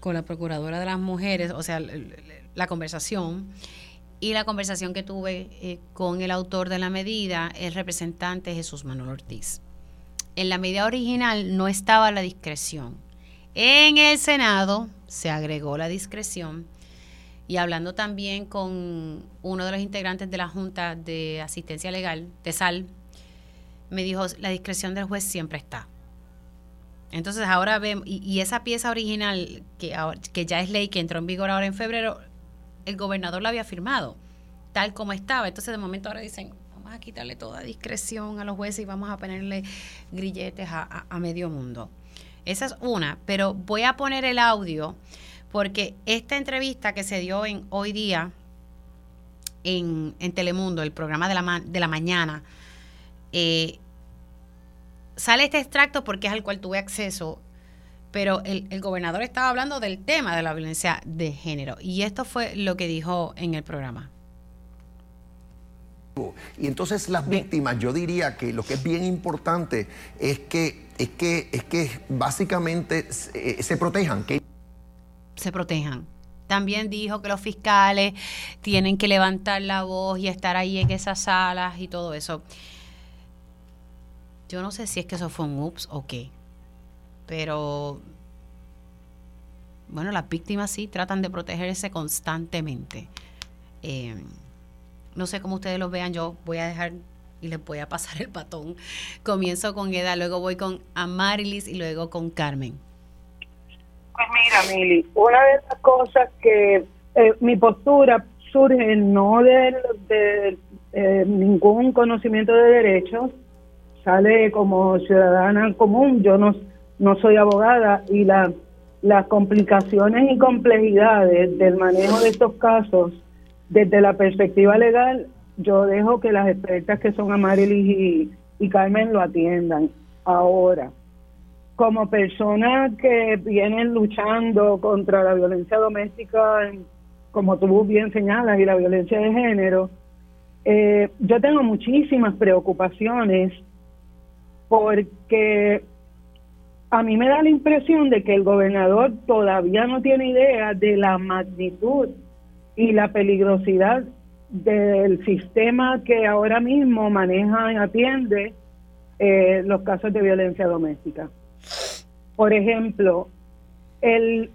con la Procuradora de las Mujeres, o sea, la conversación y la conversación que tuve eh, con el autor de la medida, el representante Jesús Manuel Ortiz. En la medida original no estaba la discreción. En el Senado se agregó la discreción y hablando también con uno de los integrantes de la Junta de Asistencia Legal, de SAL, me dijo, la discreción del juez siempre está. Entonces ahora vemos, y, esa pieza original que, que ya es ley, que entró en vigor ahora en febrero, el gobernador la había firmado, tal como estaba. Entonces de momento ahora dicen, vamos a quitarle toda discreción a los jueces y vamos a ponerle grilletes a, medio mundo. Esa es una, pero voy a poner el audio porque esta entrevista que se dio en hoy día en, en Telemundo, el programa de la, de la mañana, eh, sale este extracto porque es al cual tuve acceso, pero el, gobernador estaba hablando del tema de la violencia de género y esto fue lo que dijo en el programa. Y entonces las víctimas, yo diría que lo que es bien importante es que es que es que básicamente se, se protejan, que se protejan. También dijo que los fiscales tienen que levantar la voz y estar ahí en esas salas y todo eso. Yo no sé si es que eso fue un ups o qué, pero bueno, las víctimas sí tratan de protegerse constantemente. Eh, no sé cómo ustedes lo vean, yo voy a dejar y les voy a pasar el patón. Comienzo con Eda, luego voy con Amarilis y luego con Carmen. Pues mira, Mili, una de las cosas que eh, mi postura surge no de, de eh, ningún conocimiento de derechos, como ciudadana común, yo no, no soy abogada y la, las complicaciones y complejidades del manejo de estos casos desde la perspectiva legal, yo dejo que las expertas que son Amarilis y, y Carmen lo atiendan. Ahora, como persona que vienen luchando contra la violencia doméstica, como tú bien señalas, y la violencia de género, eh, yo tengo muchísimas preocupaciones porque a mí me da la impresión de que el gobernador todavía no tiene idea de la magnitud y la peligrosidad del sistema que ahora mismo maneja y atiende eh, los casos de violencia doméstica. Por ejemplo, el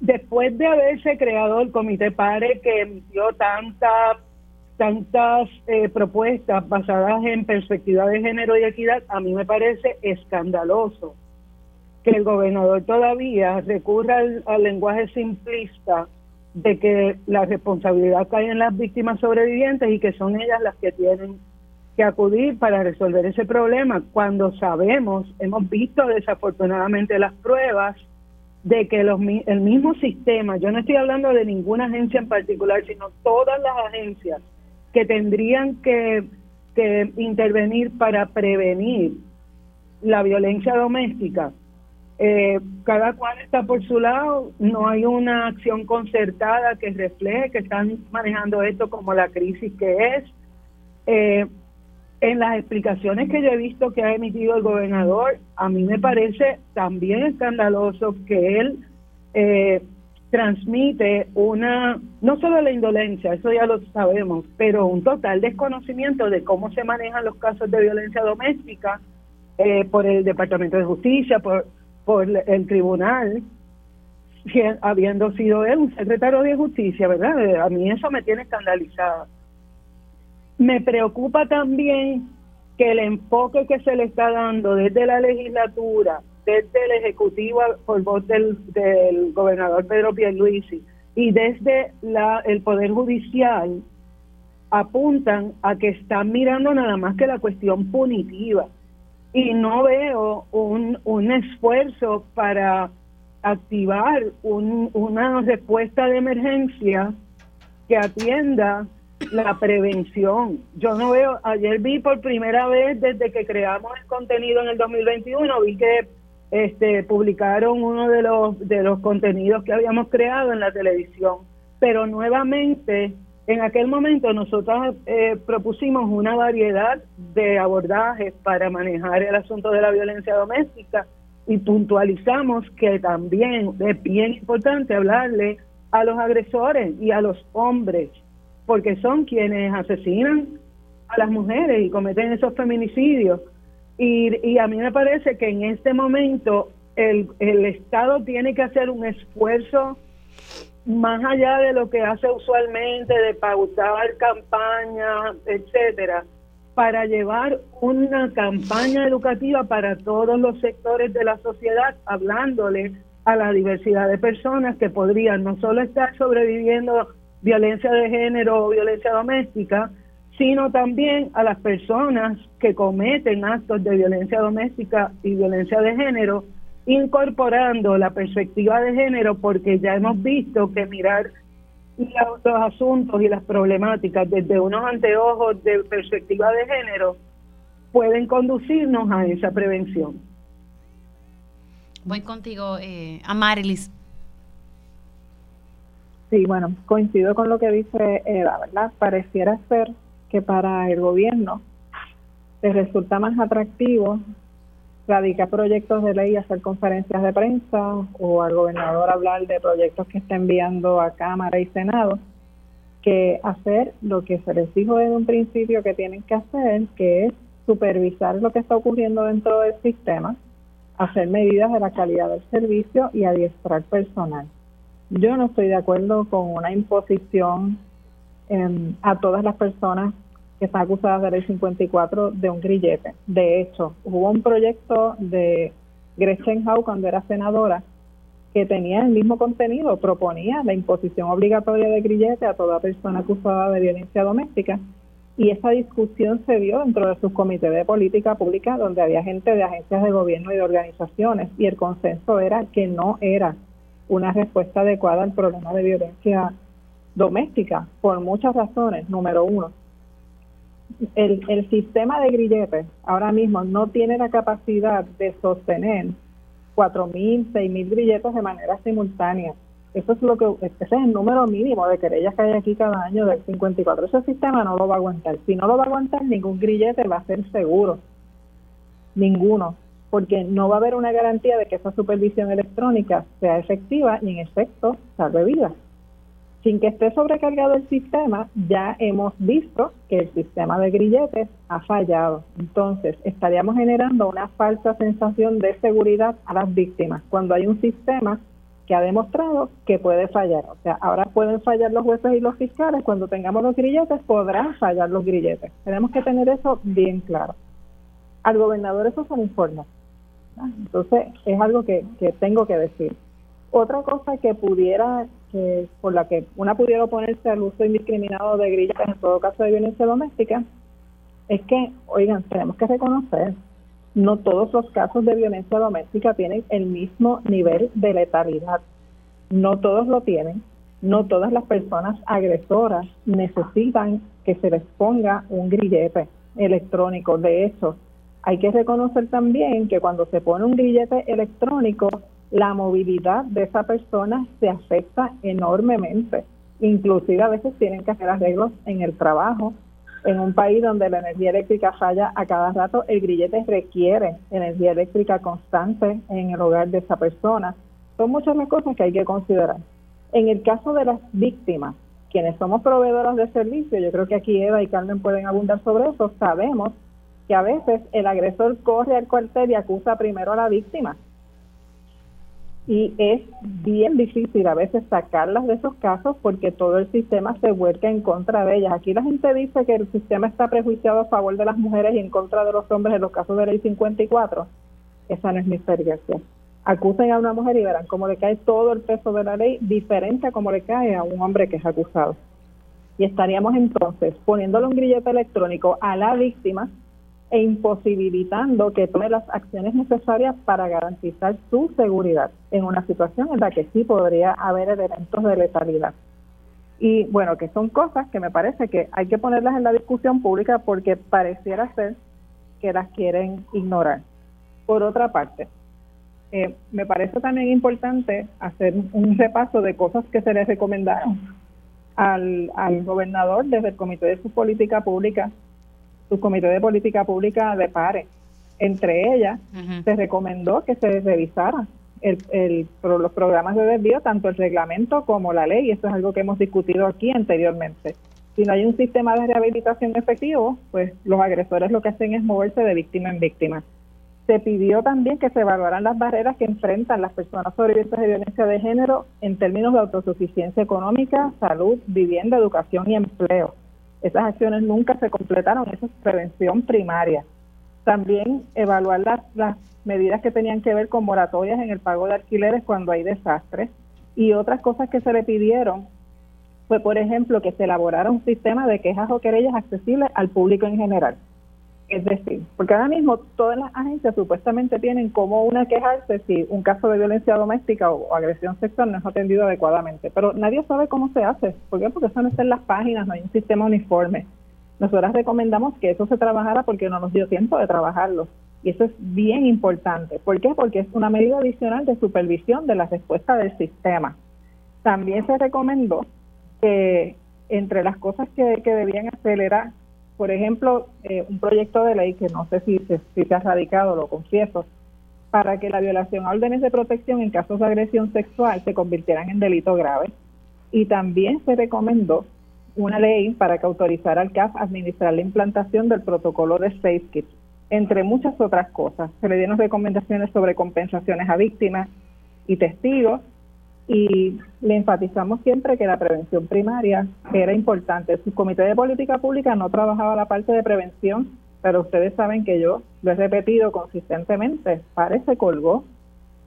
después de haberse creado el Comité PARE que emitió tanta, tantas eh, propuestas basadas en perspectiva de género y equidad, a mí me parece escandaloso que el gobernador todavía recurra al lenguaje simplista de que la responsabilidad cae en las víctimas sobrevivientes y que son ellas las que tienen que acudir para resolver ese problema cuando sabemos, hemos visto desafortunadamente las pruebas de que los, el mismo sistema, yo no estoy hablando de ninguna agencia en particular, sino todas las agencias que tendrían que, intervenir para prevenir la violencia doméstica, eh, cada cual está por su lado, no hay una acción concertada que refleje que están manejando esto como la crisis que es. Eh, en las explicaciones que yo he visto que ha emitido el gobernador, a mí me parece también escandaloso que él eh, transmite una, no solo la indolencia, eso ya lo sabemos, pero un total desconocimiento de cómo se manejan los casos de violencia doméstica eh, por el Departamento de Justicia, por, por el tribunal, habiendo sido él un secretario de Justicia, ¿verdad? A mí eso me tiene escandalizada. Me preocupa también que el enfoque que se le está dando desde la legislatura, desde el Ejecutivo por voz del, gobernador Pedro Pierluisi y desde la, el Poder Judicial apuntan a que están mirando nada más que la cuestión punitiva y no veo un, un esfuerzo para activar un, una respuesta de emergencia que atienda la prevención. Yo no veo, ayer vi por primera vez desde que creamos el contenido en el 2021, vi que este, publicaron uno de los, de los contenidos que habíamos creado en la televisión, pero nuevamente en aquel momento nosotros eh, propusimos una variedad de abordajes para manejar el asunto de la violencia doméstica y puntualizamos que también es bien importante hablarle a los agresores y a los hombres porque son quienes asesinan a las mujeres y cometen esos feminicidios. Y, a mí me parece que en este momento el, el Estado tiene que hacer un esfuerzo más allá de lo que hace usualmente de pautar campañas, etcétera, para llevar una campaña educativa para todos los sectores de la sociedad, hablándole a la diversidad de personas que podrían no solo estar sobreviviendo violencia de género o violencia doméstica, sino también a las personas que cometen actos de violencia doméstica y violencia de género, incorporando la perspectiva de género, porque ya hemos visto que mirar los, asuntos y las problemáticas desde unos anteojos de perspectiva de género pueden conducirnos a esa prevención. Voy contigo, eh, Amarilis. Sí, bueno, coincido con lo que dice Eva, ¿verdad? Pareciera ser que para el gobierno les resulta más atractivo radicar proyectos de ley, hacer conferencias de prensa o al gobernador hablar de proyectos que está enviando a Cámara y Senado, que hacer lo que se les dijo desde un principio que tienen que hacer, que es supervisar lo que está ocurriendo dentro del sistema, hacer medidas de la calidad del servicio y adiestrar personal. Yo no estoy de acuerdo con una imposición em, a todas las personas que están acusadas de ley 54 de un grillete. De hecho, hubo un proyecto de Gretchen Howe cuando era senadora que tenía el mismo contenido, proponía la imposición obligatoria de grillete a toda persona acusada de violencia doméstica y esa discusión se dio dentro de sus comités de política pública donde había gente de agencias de gobierno y de organizaciones y el consenso era que no era una respuesta adecuada al problema de violencia doméstica por muchas razones. Número uno, el, el sistema de grilletes ahora mismo no tiene la capacidad de sostener 4.000, 6.000 grilletes de manera simultánea. Eso es lo que ese es el número mínimo de querellas que hay aquí cada año del 54. Ese sistema no lo va a aguantar. Si no lo va a aguantar, ningún grillete va a ser seguro. Ninguno. Porque no va a haber una garantía de que esa supervisión electrónica sea efectiva y en efecto salve vidas sin que esté sobrecargado el sistema, ya hemos visto que el sistema de grilletes ha fallado. Entonces, estaríamos generando una falsa sensación de seguridad a las víctimas cuando hay un sistema que ha demostrado que puede fallar. O sea, ahora pueden fallar los jueces y los fiscales, cuando tengamos los grilletes podrán fallar los grilletes. Tenemos que tener eso bien claro. Al gobernador eso se le informa. Entonces, es algo que, que tengo que decir. Otra cosa que pudiera por la que una pudiera oponerse al uso indiscriminado de grillas en todo caso de violencia doméstica, es que, oigan, tenemos que reconocer, no todos los casos de violencia doméstica tienen el mismo nivel de letalidad. No todos lo tienen. No todas las personas agresoras necesitan que se les ponga un grillete electrónico. De hecho, hay que reconocer también que cuando se pone un grillete electrónico, la movilidad de esa persona se afecta enormemente. Inclusive a veces tienen que hacer arreglos en el trabajo. En un país donde la energía eléctrica falla a cada rato, el grillete requiere energía eléctrica constante en el hogar de esa persona. Son muchas las cosas que hay que considerar. En el caso de las víctimas, quienes somos proveedoras de servicios, yo creo que aquí Eva y Carmen pueden abundar sobre eso, sabemos que a veces el agresor corre al cuartel y acusa primero a la víctima y es bien difícil a veces sacarlas de esos casos porque todo el sistema se vuelca en contra de ellas. Aquí la gente dice que el sistema está prejuiciado a favor de las mujeres y en contra de los hombres en los casos de ley 54. Esa no es mi experiencia. Acusen a una mujer y verán cómo le cae todo el peso de la ley diferente a cómo le cae a un hombre que es acusado. Y estaríamos entonces poniéndole un grillete electrónico a la víctima e imposibilitando que tome las acciones necesarias para garantizar su seguridad en una situación en la que sí podría haber elementos de letalidad. Y bueno, que son cosas que me parece que hay que ponerlas en la discusión pública porque pareciera ser que las quieren ignorar. Por otra parte, eh, me parece también importante hacer un repaso de cosas que se le recomendaron al, al gobernador desde el Comité de su Política Pública su comité de política pública de pares. Entre ellas, se recomendó que se revisara el, el, los programas de desvío, tanto el reglamento como la ley, y eso es algo que hemos discutido aquí anteriormente. Si no hay un sistema de rehabilitación efectivo, pues los agresores lo que hacen es moverse de víctima en víctima. Se pidió también que se evaluaran las barreras que enfrentan las personas sobrevivientes de violencia de género en términos de autosuficiencia económica, salud, vivienda, educación y empleo esas acciones nunca se completaron, eso es prevención primaria. También evaluar las, las medidas que tenían que ver con moratorias en el pago de alquileres cuando hay desastres. Y otras cosas que se le pidieron fue, por ejemplo, que se elaborara un sistema de quejas o querellas accesibles al público en general. Es decir, porque ahora mismo todas las agencias supuestamente tienen como una quejarse si un caso de violencia doméstica o, agresión sexual no es atendido adecuadamente, pero nadie sabe cómo se hace. ¿Por qué? Porque eso no está en las páginas, no hay un sistema uniforme. Nosotras recomendamos que eso se trabajara porque no nos dio tiempo de trabajarlo. Y eso es bien importante. ¿Por qué? Porque es una medida adicional de supervisión de la respuesta del sistema. También se recomendó que entre las cosas que, que debían acelerar por ejemplo, eh, un proyecto de ley que no sé si, se ha radicado, lo confieso, para que la violación a órdenes de protección en casos de agresión sexual se convirtieran en delito grave. Y también se recomendó una ley para que autorizara al CAF administrar la implantación del protocolo de SafeKit, entre muchas otras cosas. Se le dieron recomendaciones sobre compensaciones a víctimas y testigos y le enfatizamos siempre que la prevención primaria era importante. Su comité de política pública no trabajaba la parte de prevención, pero ustedes saben que yo lo he repetido consistentemente. Parece colgó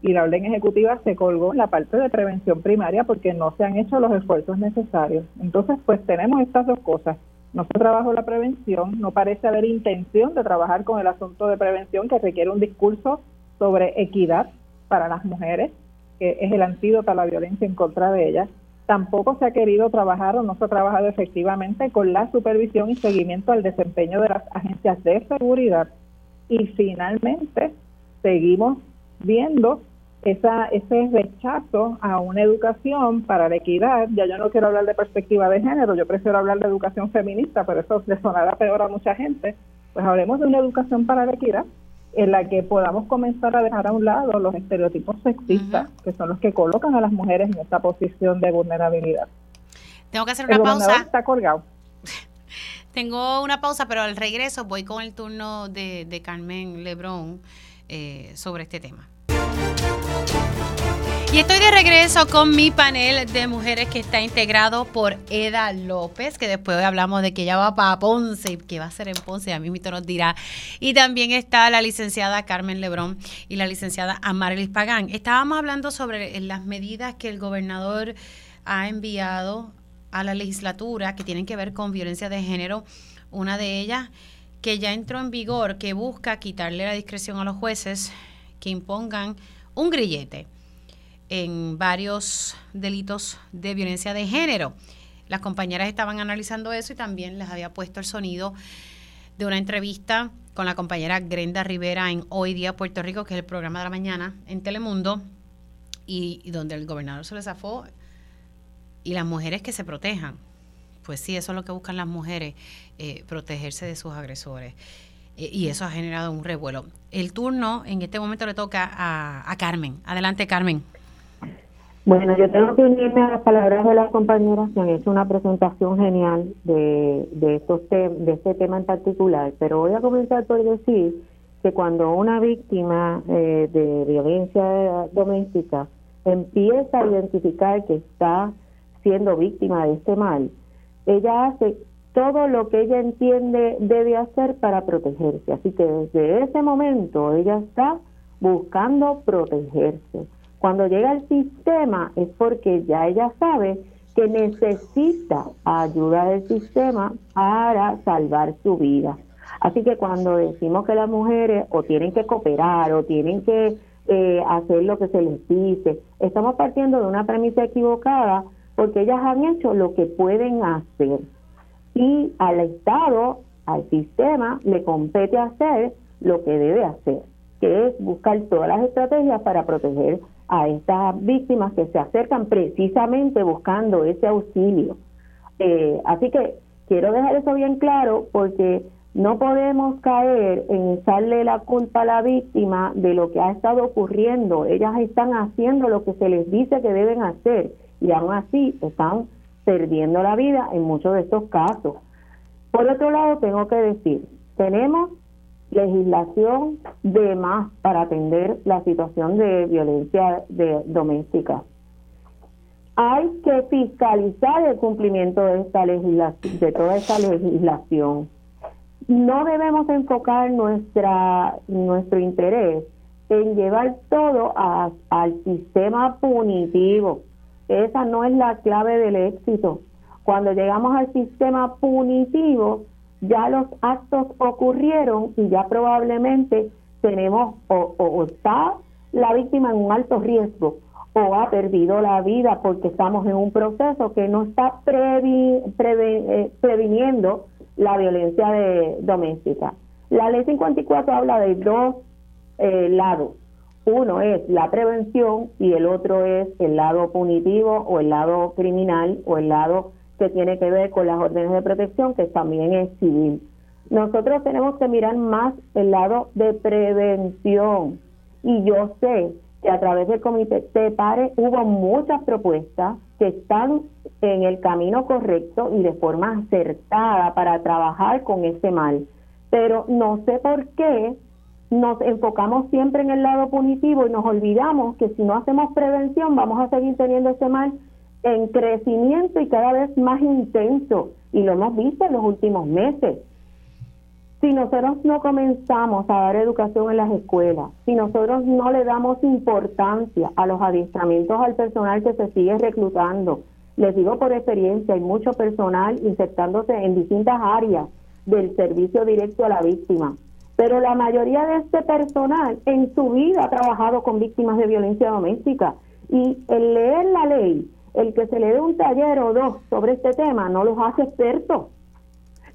y la orden ejecutiva se colgó en la parte de prevención primaria porque no se han hecho los esfuerzos necesarios. Entonces, pues tenemos estas dos cosas. No se trabajó la prevención, no parece haber intención de trabajar con el asunto de prevención que requiere un discurso sobre equidad para las mujeres, que es el antídoto a la violencia en contra de ellas. Tampoco se ha querido trabajar o no se ha trabajado efectivamente con la supervisión y seguimiento al desempeño de las agencias de seguridad. Y finalmente, seguimos viendo esa, ese rechazo a una educación para la equidad, ya yo no quiero hablar de perspectiva de género, yo prefiero hablar de educación feminista, pero eso le sonará peor a mucha gente, pues hablemos de una educación para la equidad en la que podamos comenzar a dejar a un lado los estereotipos sexistas, que son los que colocan a las mujeres en esta posición de vulnerabilidad. Tengo que hacer una pausa. Está colgado. *laughs* Tengo una pausa, pero al regreso voy con el turno de, de Carmen Lebrón eh, sobre este tema. Y estoy de regreso con mi panel de mujeres que está integrado por Eda López, que después hablamos de que ella va para Ponce y que va a ser en Ponce, a mí mismo nos dirá. Y también está la licenciada Carmen Lebrón y la licenciada Amarilis Pagán. Estábamos hablando sobre las medidas que el gobernador ha enviado a la legislatura que tienen que ver con violencia de género. Una de ellas que ya entró en vigor, que busca quitarle la discreción a los jueces que impongan un grillete en varios delitos de violencia de género. Las compañeras estaban analizando eso y también les había puesto el sonido de una entrevista con la compañera Grenda Rivera en Hoy Día Puerto Rico, que es el programa de la mañana en Telemundo, y, donde el gobernador se les zafó y las mujeres que se protejan. Pues sí, eso es lo que buscan las mujeres, eh, protegerse de sus agresores. Eh, y eso ha generado un revuelo. El turno en este momento le toca a, a Carmen. Adelante, Carmen. Bueno, yo tengo que unirme a las palabras de las compañeras que han hecho una presentación genial de, de, estos de este tema en particular, pero voy a comenzar por decir que cuando una víctima eh, de violencia doméstica empieza a identificar que está siendo víctima de este mal, ella hace todo lo que ella entiende debe hacer para protegerse. Así que desde ese momento ella está buscando protegerse cuando llega al sistema es porque ya ella sabe que necesita ayuda del sistema para salvar su vida. Así que cuando decimos que las mujeres o tienen que cooperar o tienen que eh, hacer lo que se les dice, estamos partiendo de una premisa equivocada porque ellas han hecho lo que pueden hacer. Y al Estado, al sistema, le compete hacer lo que debe hacer, que es buscar todas las estrategias para proteger a estas víctimas que se acercan precisamente buscando ese auxilio. Eh, así que quiero dejar eso bien claro porque no podemos caer en echarle la culpa a la víctima de lo que ha estado ocurriendo. Ellas están haciendo lo que se les dice que deben hacer y aún así están perdiendo la vida en muchos de estos casos. Por otro lado, tengo que decir, tenemos legislación de más para atender la situación de violencia de, doméstica. Hay que fiscalizar el cumplimiento de esta legislación, de toda esta legislación. No debemos enfocar nuestra nuestro interés en llevar todo al sistema punitivo. Esa no es la clave del éxito. Cuando llegamos al sistema punitivo, ya los actos ocurrieron y ya probablemente tenemos o, está la víctima en un alto riesgo o ha perdido la vida porque estamos en un proceso que no está eh, previniendo la violencia de, doméstica. La ley 54 habla de dos eh, lados. Uno es la prevención y el otro es el lado punitivo o el lado criminal o el lado que tiene que ver con las órdenes de protección, que también es civil. Nosotros tenemos que mirar más el lado de prevención. Y yo sé que a través del comité TEPARE hubo muchas propuestas que están en el camino correcto y de forma acertada para trabajar con ese mal. Pero no sé por qué nos enfocamos siempre en el lado punitivo y nos olvidamos que si no hacemos prevención vamos a seguir teniendo ese mal en crecimiento y cada vez más intenso, y lo hemos visto en los últimos meses. Si nosotros no comenzamos a dar educación en las escuelas, si nosotros no le damos importancia a los adiestramientos al personal que se sigue reclutando, les digo por experiencia, hay mucho personal infectándose en distintas áreas del servicio directo a la víctima. Pero la mayoría de este personal en su vida ha trabajado con víctimas de violencia doméstica. Y el leer la ley, el que se le dé un taller o dos sobre este tema, no los hace expertos.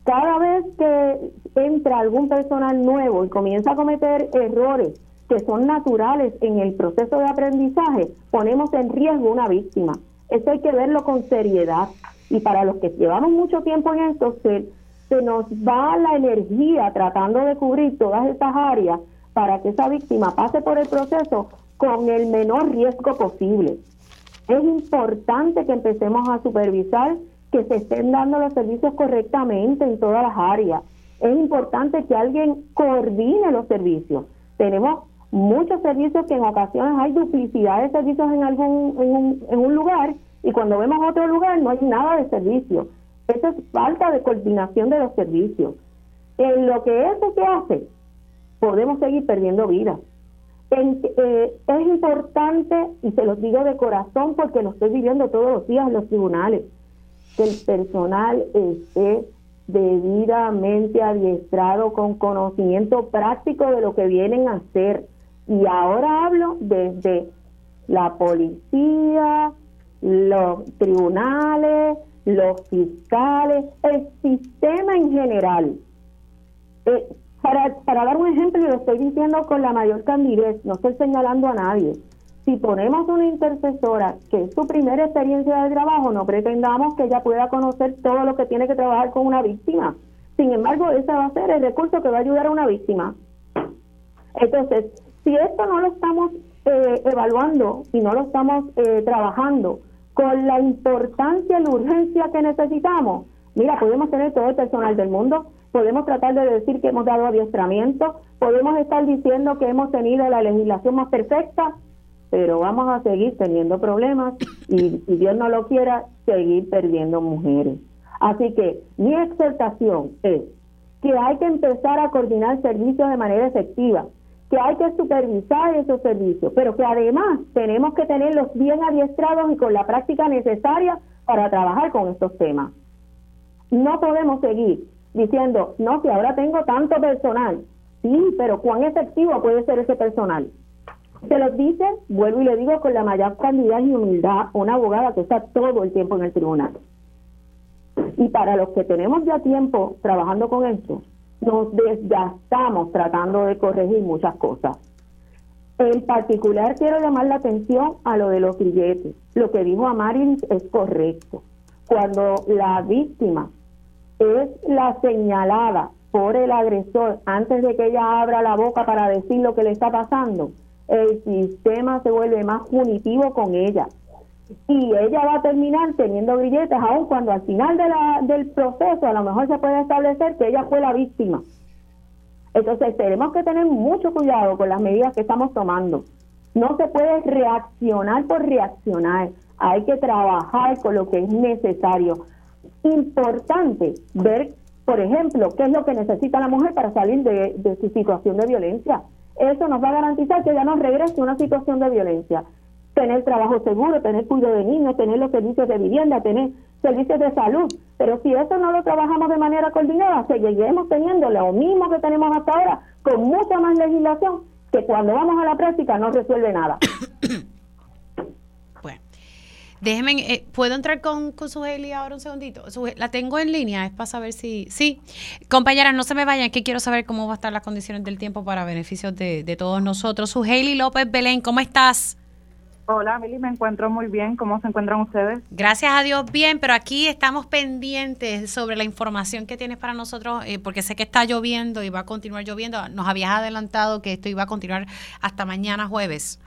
Cada vez que entra algún personal nuevo y comienza a cometer errores que son naturales en el proceso de aprendizaje, ponemos en riesgo una víctima. Eso hay que verlo con seriedad. Y para los que llevamos mucho tiempo en esto, se, se nos va la energía tratando de cubrir todas estas áreas para que esa víctima pase por el proceso con el menor riesgo posible. Es importante que empecemos a supervisar que se estén dando los servicios correctamente en todas las áreas. Es importante que alguien coordine los servicios. Tenemos muchos servicios que en ocasiones hay duplicidad de servicios en algún en un, lugar y cuando vemos otro lugar no hay nada de servicio. Eso es falta de coordinación de los servicios. En lo que eso se hace, podemos seguir perdiendo vidas. Eh, es importante, y se los digo de corazón porque lo estoy viviendo todos los días en los tribunales, que el personal esté debidamente adiestrado con conocimiento práctico de lo que vienen a hacer. Y ahora hablo desde la policía, los tribunales, los fiscales, el sistema en general. Eh, para, para dar un ejemplo, y lo estoy diciendo con la mayor candidez, no estoy señalando a nadie, si ponemos una intercesora que es su primera experiencia de trabajo, no pretendamos que ella pueda conocer todo lo que tiene que trabajar con una víctima. Sin embargo, ese va a ser el recurso que va a ayudar a una víctima. Entonces, si esto no lo estamos eh, evaluando y no lo estamos eh, trabajando con la importancia y la urgencia que necesitamos, mira, podemos tener todo el personal del mundo, podemos tratar de decir que hemos dado adiestramiento, podemos estar diciendo que hemos tenido la legislación más perfecta, pero vamos a seguir teniendo problemas y si Dios no lo quiera, seguir perdiendo mujeres. Así que mi exhortación es que hay que empezar a coordinar servicios de manera efectiva, que hay que supervisar esos servicios, pero que además tenemos que tenerlos bien adiestrados y con la práctica necesaria para trabajar con estos temas. No podemos seguir diciendo, no, que ahora tengo tanto personal. Sí, pero ¿cuán efectivo puede ser ese personal? Se los dice, vuelvo y le digo con la mayor calidad y humildad, una abogada que está todo el tiempo en el tribunal. Y para los que tenemos ya tiempo trabajando con esto, nos desgastamos tratando de corregir muchas cosas. En particular quiero llamar la atención a lo de los billetes. Lo que dijo Amarin es correcto. Cuando la víctima es la señalada por el agresor antes de que ella abra la boca para decir lo que le está pasando, el sistema se vuelve más punitivo con ella. Y ella va a terminar teniendo grilletes, aun cuando al final del proceso a lo mejor se puede establecer que ella fue la víctima. Entonces tenemos que tener mucho cuidado con las medidas que estamos tomando. No se puede reaccionar por reaccionar. Hay que trabajar con lo que es necesario. Importante ver, por ejemplo, qué es lo que necesita la mujer para salir de, su situación de violencia eso nos va a garantizar que ya no regrese a una situación de violencia. Tener trabajo seguro, tener cuidado de niños, tener los servicios de vivienda, tener servicios de salud. Pero si eso no lo trabajamos de manera coordinada, seguiremos teniendo lo mismo que tenemos hasta ahora, con mucha más legislación, que cuando vamos a la práctica no resuelve nada. *coughs* Déjenme, eh, ¿puedo entrar con, con Sugeli ahora un segundito? la tengo en línea, es para saber si... Sí, compañeras, no se me vayan, que quiero saber cómo va a estar las condiciones del tiempo para beneficios de, de todos nosotros. Sugeli López Belén, ¿cómo estás? Hola, Mili, me encuentro muy bien. ¿Cómo se encuentran ustedes? Gracias a Dios, bien, pero aquí estamos pendientes sobre la información que tienes para nosotros, eh, porque sé que está lloviendo y va a continuar lloviendo. Nos habías adelantado que esto iba a continuar hasta mañana jueves.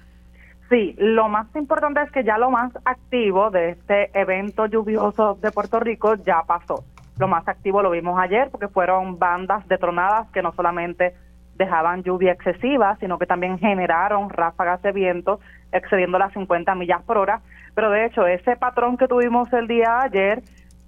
Sí, lo más importante es que ya lo más activo de este evento lluvioso de Puerto Rico ya pasó. Lo más activo lo vimos ayer porque fueron bandas de tronadas que no solamente dejaban lluvia excesiva, sino que también generaron ráfagas de viento excediendo las 50 millas por hora. Pero de hecho, ese patrón que tuvimos el día ayer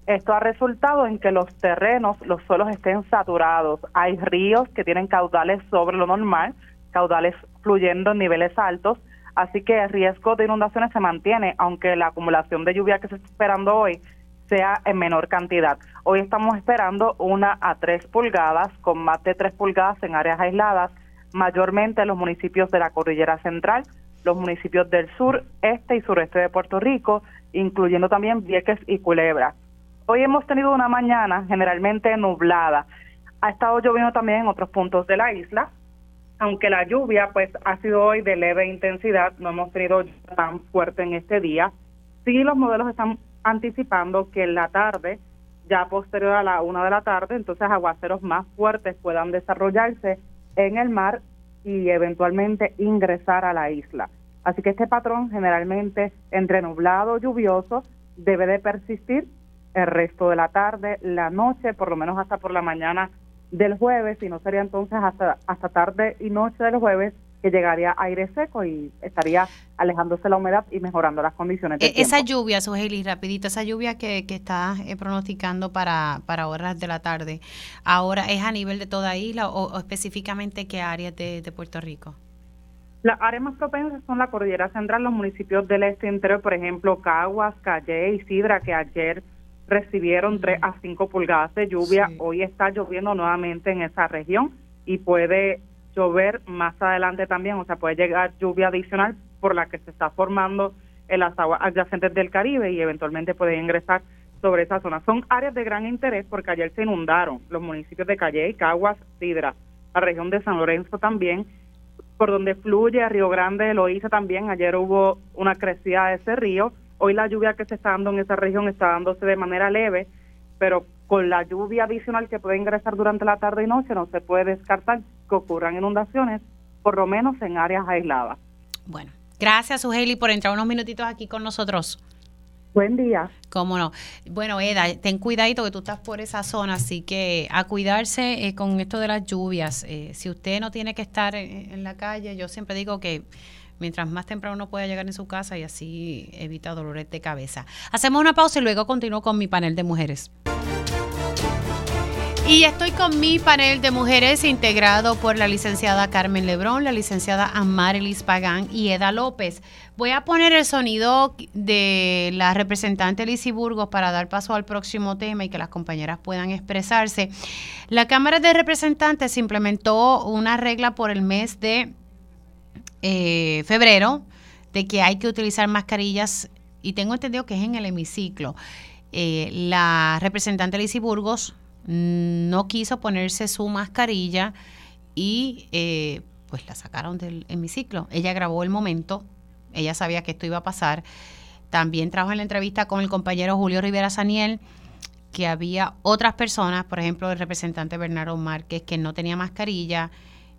Esto ha resultado en que los terrenos, los suelos estén saturados. Hay ríos que tienen caudales sobre lo normal, caudales fluyendo en niveles altos, así que el riesgo de inundaciones se mantiene, aunque la acumulación de lluvia que se está esperando hoy sea en menor cantidad. Hoy estamos esperando una a tres pulgadas, con más de tres pulgadas en áreas aisladas, mayormente en los municipios de la Cordillera Central, los municipios del sur, este y sureste de Puerto Rico, incluyendo también Vieques y Culebra. Hoy hemos tenido una mañana generalmente nublada. Ha estado lloviendo también en otros puntos de la isla, aunque la lluvia pues ha sido hoy de leve intensidad, no hemos tenido tan fuerte en este día. Sí, los modelos están anticipando que en la tarde, ya posterior a la una de la tarde, entonces aguaceros más fuertes puedan desarrollarse en el mar y eventualmente ingresar a la isla. Así que este patrón generalmente entre nublado, lluvioso, debe de persistir el resto de la tarde, la noche, por lo menos hasta por la mañana del jueves, y no sería entonces hasta, hasta tarde y noche del jueves que llegaría aire seco y estaría alejándose la humedad y mejorando las condiciones. Del e, esa lluvia, Sujeli, rapidito, esa lluvia que, que está eh, pronosticando para, para horas de la tarde, ¿ahora es a nivel de toda isla o, específicamente qué áreas de, de, Puerto Rico? Las áreas más propensas son la cordillera central, los municipios del este interior, por ejemplo, Caguas, Calle y Sidra, que ayer recibieron 3 a 5 pulgadas de lluvia. Hoy está lloviendo nuevamente en esa región y puede llover más adelante también, o sea, puede llegar lluvia adicional por la que se está formando en las aguas adyacentes del Caribe y eventualmente puede ingresar sobre esa zona. Son áreas de gran interés porque ayer se inundaron los municipios de Calle, Caguas, Sidra, la región de San Lorenzo también, por donde fluye Río Grande, lo hizo también. Ayer hubo una crecida de ese río Hoy la lluvia que se está dando en esa región está dándose de manera leve, pero con la lluvia adicional que puede ingresar durante la tarde y noche no se puede descartar que ocurran inundaciones, por lo menos en áreas aisladas. Bueno, gracias Ugeli por entrar unos minutitos aquí con nosotros. Buen día. Cómo no. Bueno, Eda, ten cuidadito que tú estás por esa zona, así que a cuidarse eh, con esto de las lluvias. Eh, si usted no tiene que estar en la calle, yo siempre digo que mientras más temprano uno pueda llegar en su casa y así evita dolores de cabeza. Hacemos una pausa y luego continúo con mi panel de mujeres. Y estoy con mi panel de mujeres integrado por la licenciada Carmen Lebrón, la licenciada Amarilis Pagán y Eda López. Voy a poner el sonido de la representante Lizy Burgos para dar paso al próximo tema y que las compañeras puedan expresarse. La Cámara de Representantes implementó una regla por el mes de eh, febrero de que hay que utilizar mascarillas y tengo entendido que es en el hemiciclo. Eh, la representante Lizy Burgos no quiso ponerse su mascarilla y eh, pues la sacaron del hemiciclo. Ella grabó el momento, ella sabía que esto iba a pasar. También trajo en la entrevista con el compañero Julio Rivera Saniel que había otras personas, por ejemplo el representante Bernardo Márquez, que no tenía mascarilla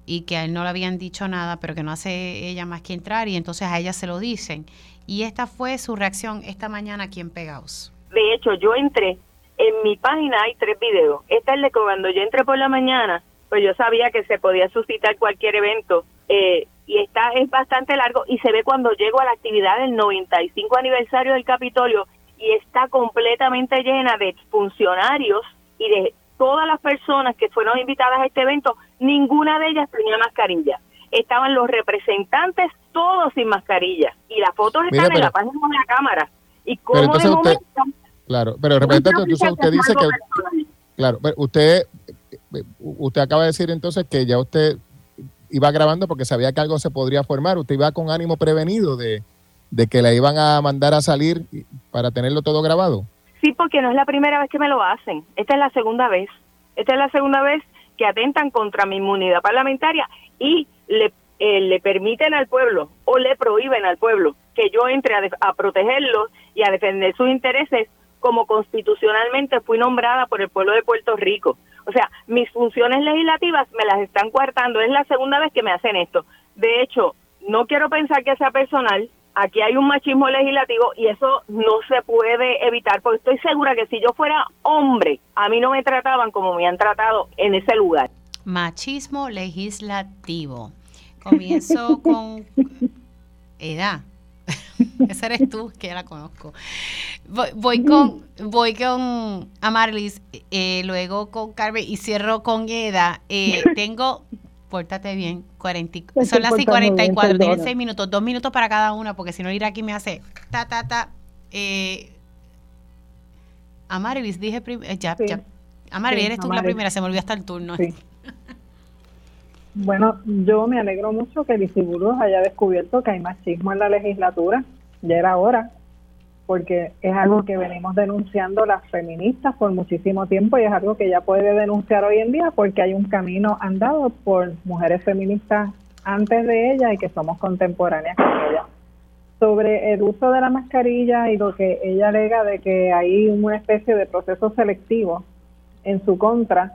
y que a él no le habían dicho nada, pero que no hace ella más que entrar y entonces a ella se lo dicen. Y esta fue su reacción esta mañana aquí Pegaos. De hecho, yo entré, en mi página hay tres videos. Esta es de que cuando yo entré por la mañana, pues yo sabía que se podía suscitar cualquier evento. Eh, y esta es bastante largo y se ve cuando llego a la actividad del 95 aniversario del Capitolio y está completamente llena de funcionarios y de todas las personas que fueron invitadas a este evento, ninguna de ellas tenía mascarilla. Estaban los representantes todos sin mascarilla. Y las fotos están en la página de la Cámara. Y como de momento... claro, pero representante, entonces usted dice que... Claro, pero usted, usted acaba de decir entonces que ya usted iba grabando porque sabía que algo se podría formar. Usted iba con ánimo prevenido de, de que la iban a mandar a salir para tenerlo todo grabado. Sí, porque no es la primera vez que me lo hacen. Esta es la segunda vez. Esta es la segunda vez que atentan contra mi inmunidad parlamentaria y le, eh, le permiten al pueblo o le prohíben al pueblo que yo entre a, a protegerlos y a defender sus intereses como constitucionalmente fui nombrada por el pueblo de Puerto Rico. O sea, mis funciones legislativas me las están coartando. Es la segunda vez que me hacen esto. De hecho, no quiero pensar que sea personal, aquí hay un machismo legislativo y eso no se puede evitar, porque estoy segura que si yo fuera hombre, a mí no me trataban como me han tratado en ese lugar. Machismo legislativo. Comienzo *laughs* con edad. *laughs* Esa eres tú, que ya la conozco. Voy, con voy con Amarlis, eh, luego con Carmen y cierro con Eda. Eh, *laughs* tengo, pórtate bien, 40, son las 44, tienen 6 minutos, 2 minutos para cada una, porque si no ir aquí me hace ta, ta, ta. Eh, dije primero, eh, ya, ya. Amarlis, eres tú la primera, se me olvidó hasta el turno. Bueno, yo me alegro mucho que Burgos haya descubierto que hay machismo en la legislatura. Ya era hora, porque es algo que venimos denunciando las feministas por muchísimo tiempo y es algo que ya puede denunciar hoy en día porque hay un camino andado por mujeres feministas antes de ella y que somos contemporáneas con ella. Sobre el uso de la mascarilla y lo que ella alega de que hay una especie de proceso selectivo en su contra,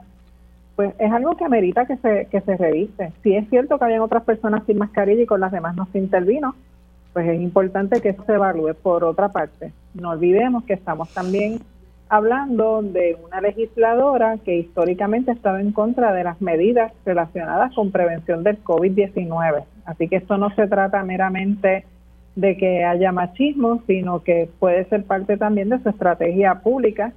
pues es algo que amerita que se, que se revise. Si es cierto que habían otras personas sin mascarilla y con las demás no se intervino, pues es importante que eso se evalúe. Por otra parte, no olvidemos que estamos también hablando de una legisladora que históricamente ha estado en contra de las medidas relacionadas con prevención del COVID-19. Así que esto no se trata meramente de que haya machismo, sino que puede ser parte también de su estrategia pública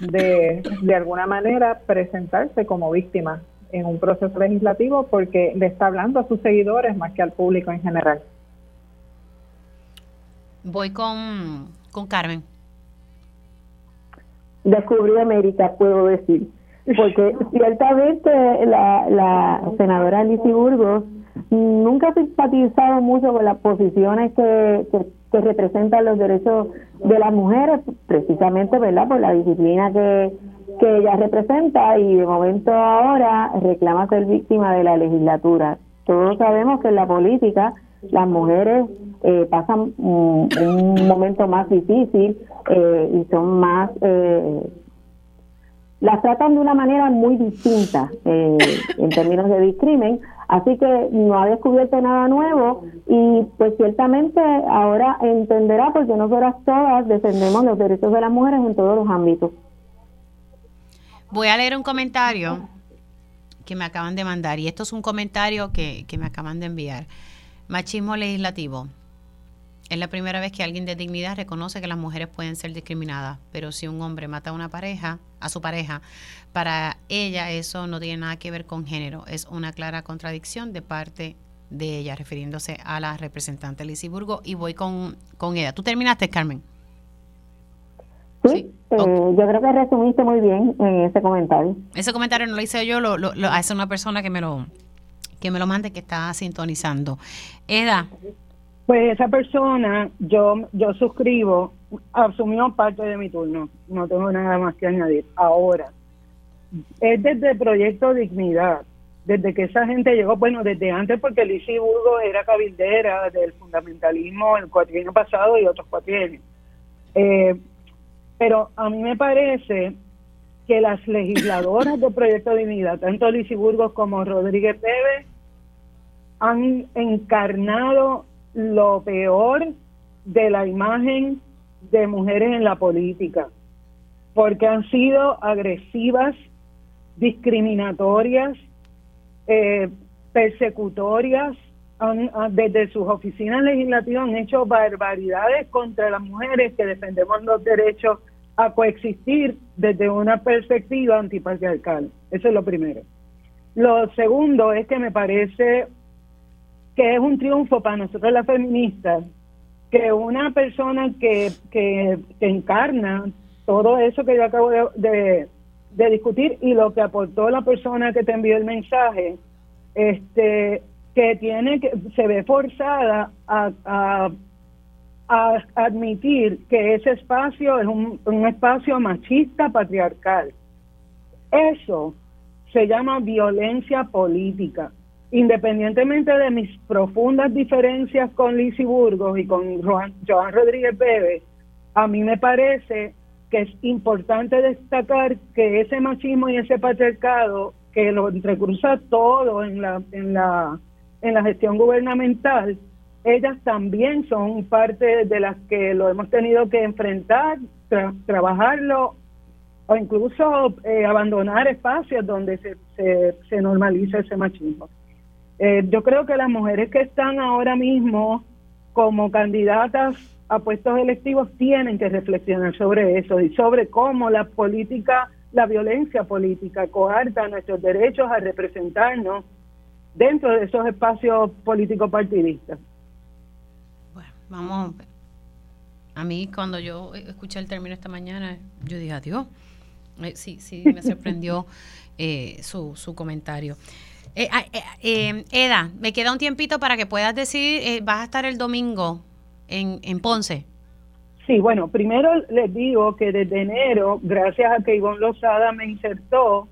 de, de alguna manera presentarse como víctima en un proceso legislativo porque le está hablando a sus seguidores más que al público en general. Voy con, con Carmen. Descubrí América, puedo decir. Porque ciertamente la, la senadora Lizy Burgos nunca ha simpatizado mucho con las posiciones que, que que representan los derechos de las mujeres, precisamente, ¿verdad?, por la disciplina que, que ella representa y de momento ahora reclama ser víctima de la legislatura. Todos sabemos que en la política las mujeres eh, pasan un, momento más difícil eh, y son más eh, las tratan de una manera muy distinta eh, en términos de discrimen, así que no ha descubierto nada nuevo y pues ciertamente ahora entenderá porque nosotras todas defendemos los derechos de las mujeres en todos los ámbitos. Voy a leer un comentario que me acaban de mandar y esto es un comentario que, que me acaban de enviar. Machismo legislativo. Es la primera vez que alguien de dignidad reconoce que las mujeres pueden ser discriminadas, pero si un hombre mata a una pareja, a su pareja, para ella eso no tiene nada que ver con género, es una clara contradicción de parte de ella, refiriéndose a la representante Lizy Burgo, y voy con, con ella. ¿Tú terminaste, Carmen? Sí, eh, yo creo que resumiste muy bien en ese comentario. Ese comentario no lo hice yo, lo, lo, lo hace una persona que me lo que me lo mande que está sintonizando. Eda, pues esa persona, yo, yo suscribo, asumió parte de mi turno, no tengo nada más que añadir. Ahora, es desde proyecto Dignidad, desde que esa gente llegó, bueno, desde antes porque Lizy Burgo era cabildera del fundamentalismo el cuatrienio pasado y otros cuatrienios. Eh, pero a mí me parece que las legisladoras del proyecto Dignidad, tanto Lizy Burgos como Rodríguez Pérez, han encarnado lo peor de la imagen de mujeres en la política, porque han sido agresivas, discriminatorias, eh, persecutorias, desde sus oficinas legislativas han hecho barbaridades contra las mujeres que defendemos los derechos a coexistir desde una perspectiva antipatriarcal. Eso es lo primero. Lo segundo es que me parece que es un triunfo para nosotros las feministas, que una persona que, que, encarna todo eso que yo acabo de, de, discutir y lo que aportó la persona que te envió el mensaje, este que tiene que se ve forzada a, a, a admitir que ese espacio es un, un espacio machista patriarcal. Eso se llama violencia política independientemente de mis profundas diferencias con Lizy Burgos y con Joan, Rodríguez Bebe, a mí me parece que es importante destacar que ese machismo y ese patriarcado que lo entrecruza todo en la en la en la gestión gubernamental, ellas también son parte de las que lo hemos tenido que enfrentar, trabajarlo o incluso eh, abandonar espacios donde se, se, se normaliza ese machismo. Eh, yo creo que las mujeres que están ahora mismo como candidatas a puestos electivos tienen que reflexionar sobre eso y sobre cómo la política, la violencia política coarta nuestros derechos a representarnos dentro de esos espacios políticos partidistas. Bueno, vamos. A mí cuando yo escuché el término esta mañana, yo dije, adiós. Eh, sí, sí, me sorprendió *laughs* eh, su, su comentario. Eh, ah, Eda, me queda un tiempito para que puedas decir, vas a estar el domingo en, en Ponce. Sí, bueno, primero les digo que desde enero, gracias a que Ivonne Lozada me insertó,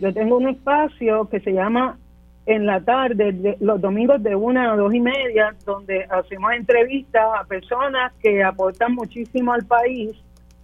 yo tengo un espacio que se llama en la tarde, los domingos de una a dos y media, donde hacemos entrevistas a personas que aportan muchísimo al país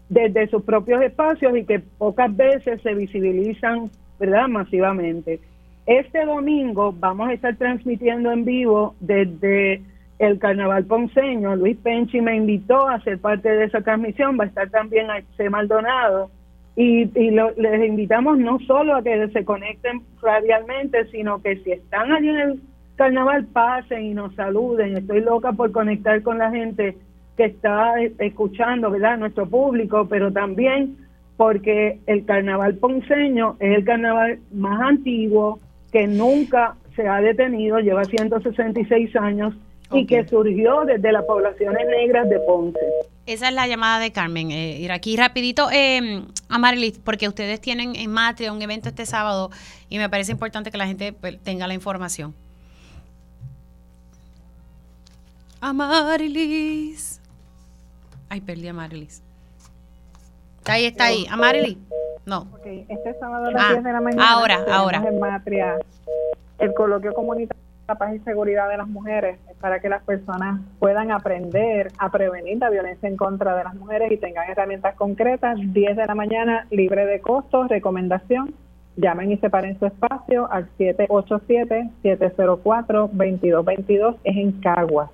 desde sus propios espacios y que pocas veces se visibilizan, ¿verdad?, masivamente. Este domingo vamos a estar transmitiendo en vivo desde el Carnaval Ponceño. Luis Penchi me invitó a ser parte de esa transmisión. Va a estar también C. Maldonado. Y, les invitamos no solo a que se conecten radialmente, sino que si están allí en el carnaval, pasen y nos saluden. Estoy loca por conectar con la gente que está escuchando, ¿verdad? Nuestro público, pero también porque el carnaval ponceño es el carnaval más antiguo que nunca se ha detenido, lleva 166 años y que surgió desde las poblaciones negras de Ponce. Esa es la llamada de Carmen. Eh, ir aquí rapidito eh, a Marilis, porque ustedes tienen en Matria un evento este sábado y me parece importante que la gente pues, tenga la información. A Marilis. Ay, perdí a Marilis. Está ahí, está ahí. A No. Este sábado a las 10 ah, de la mañana. Ahora, ahora. En Matria, el coloquio comunitario la paz y seguridad de las mujeres es para que las personas puedan aprender a prevenir la violencia en contra de las mujeres y tengan herramientas concretas. 10 de la mañana, libre de costos, recomendación. Llamen y separen su espacio al 787-704-2222. Es en Caguas.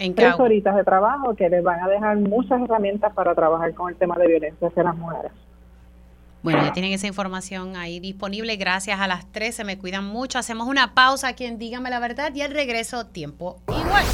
En Tres horitas de trabajo que les van a dejar muchas herramientas para trabajar con el tema de violencia hacia las mujeres. Bueno, ya tienen esa información ahí disponible. Gracias a las 13. Me cuidan mucho. Hacemos una pausa aquí en Dígame la Verdad y al regreso, tiempo igual.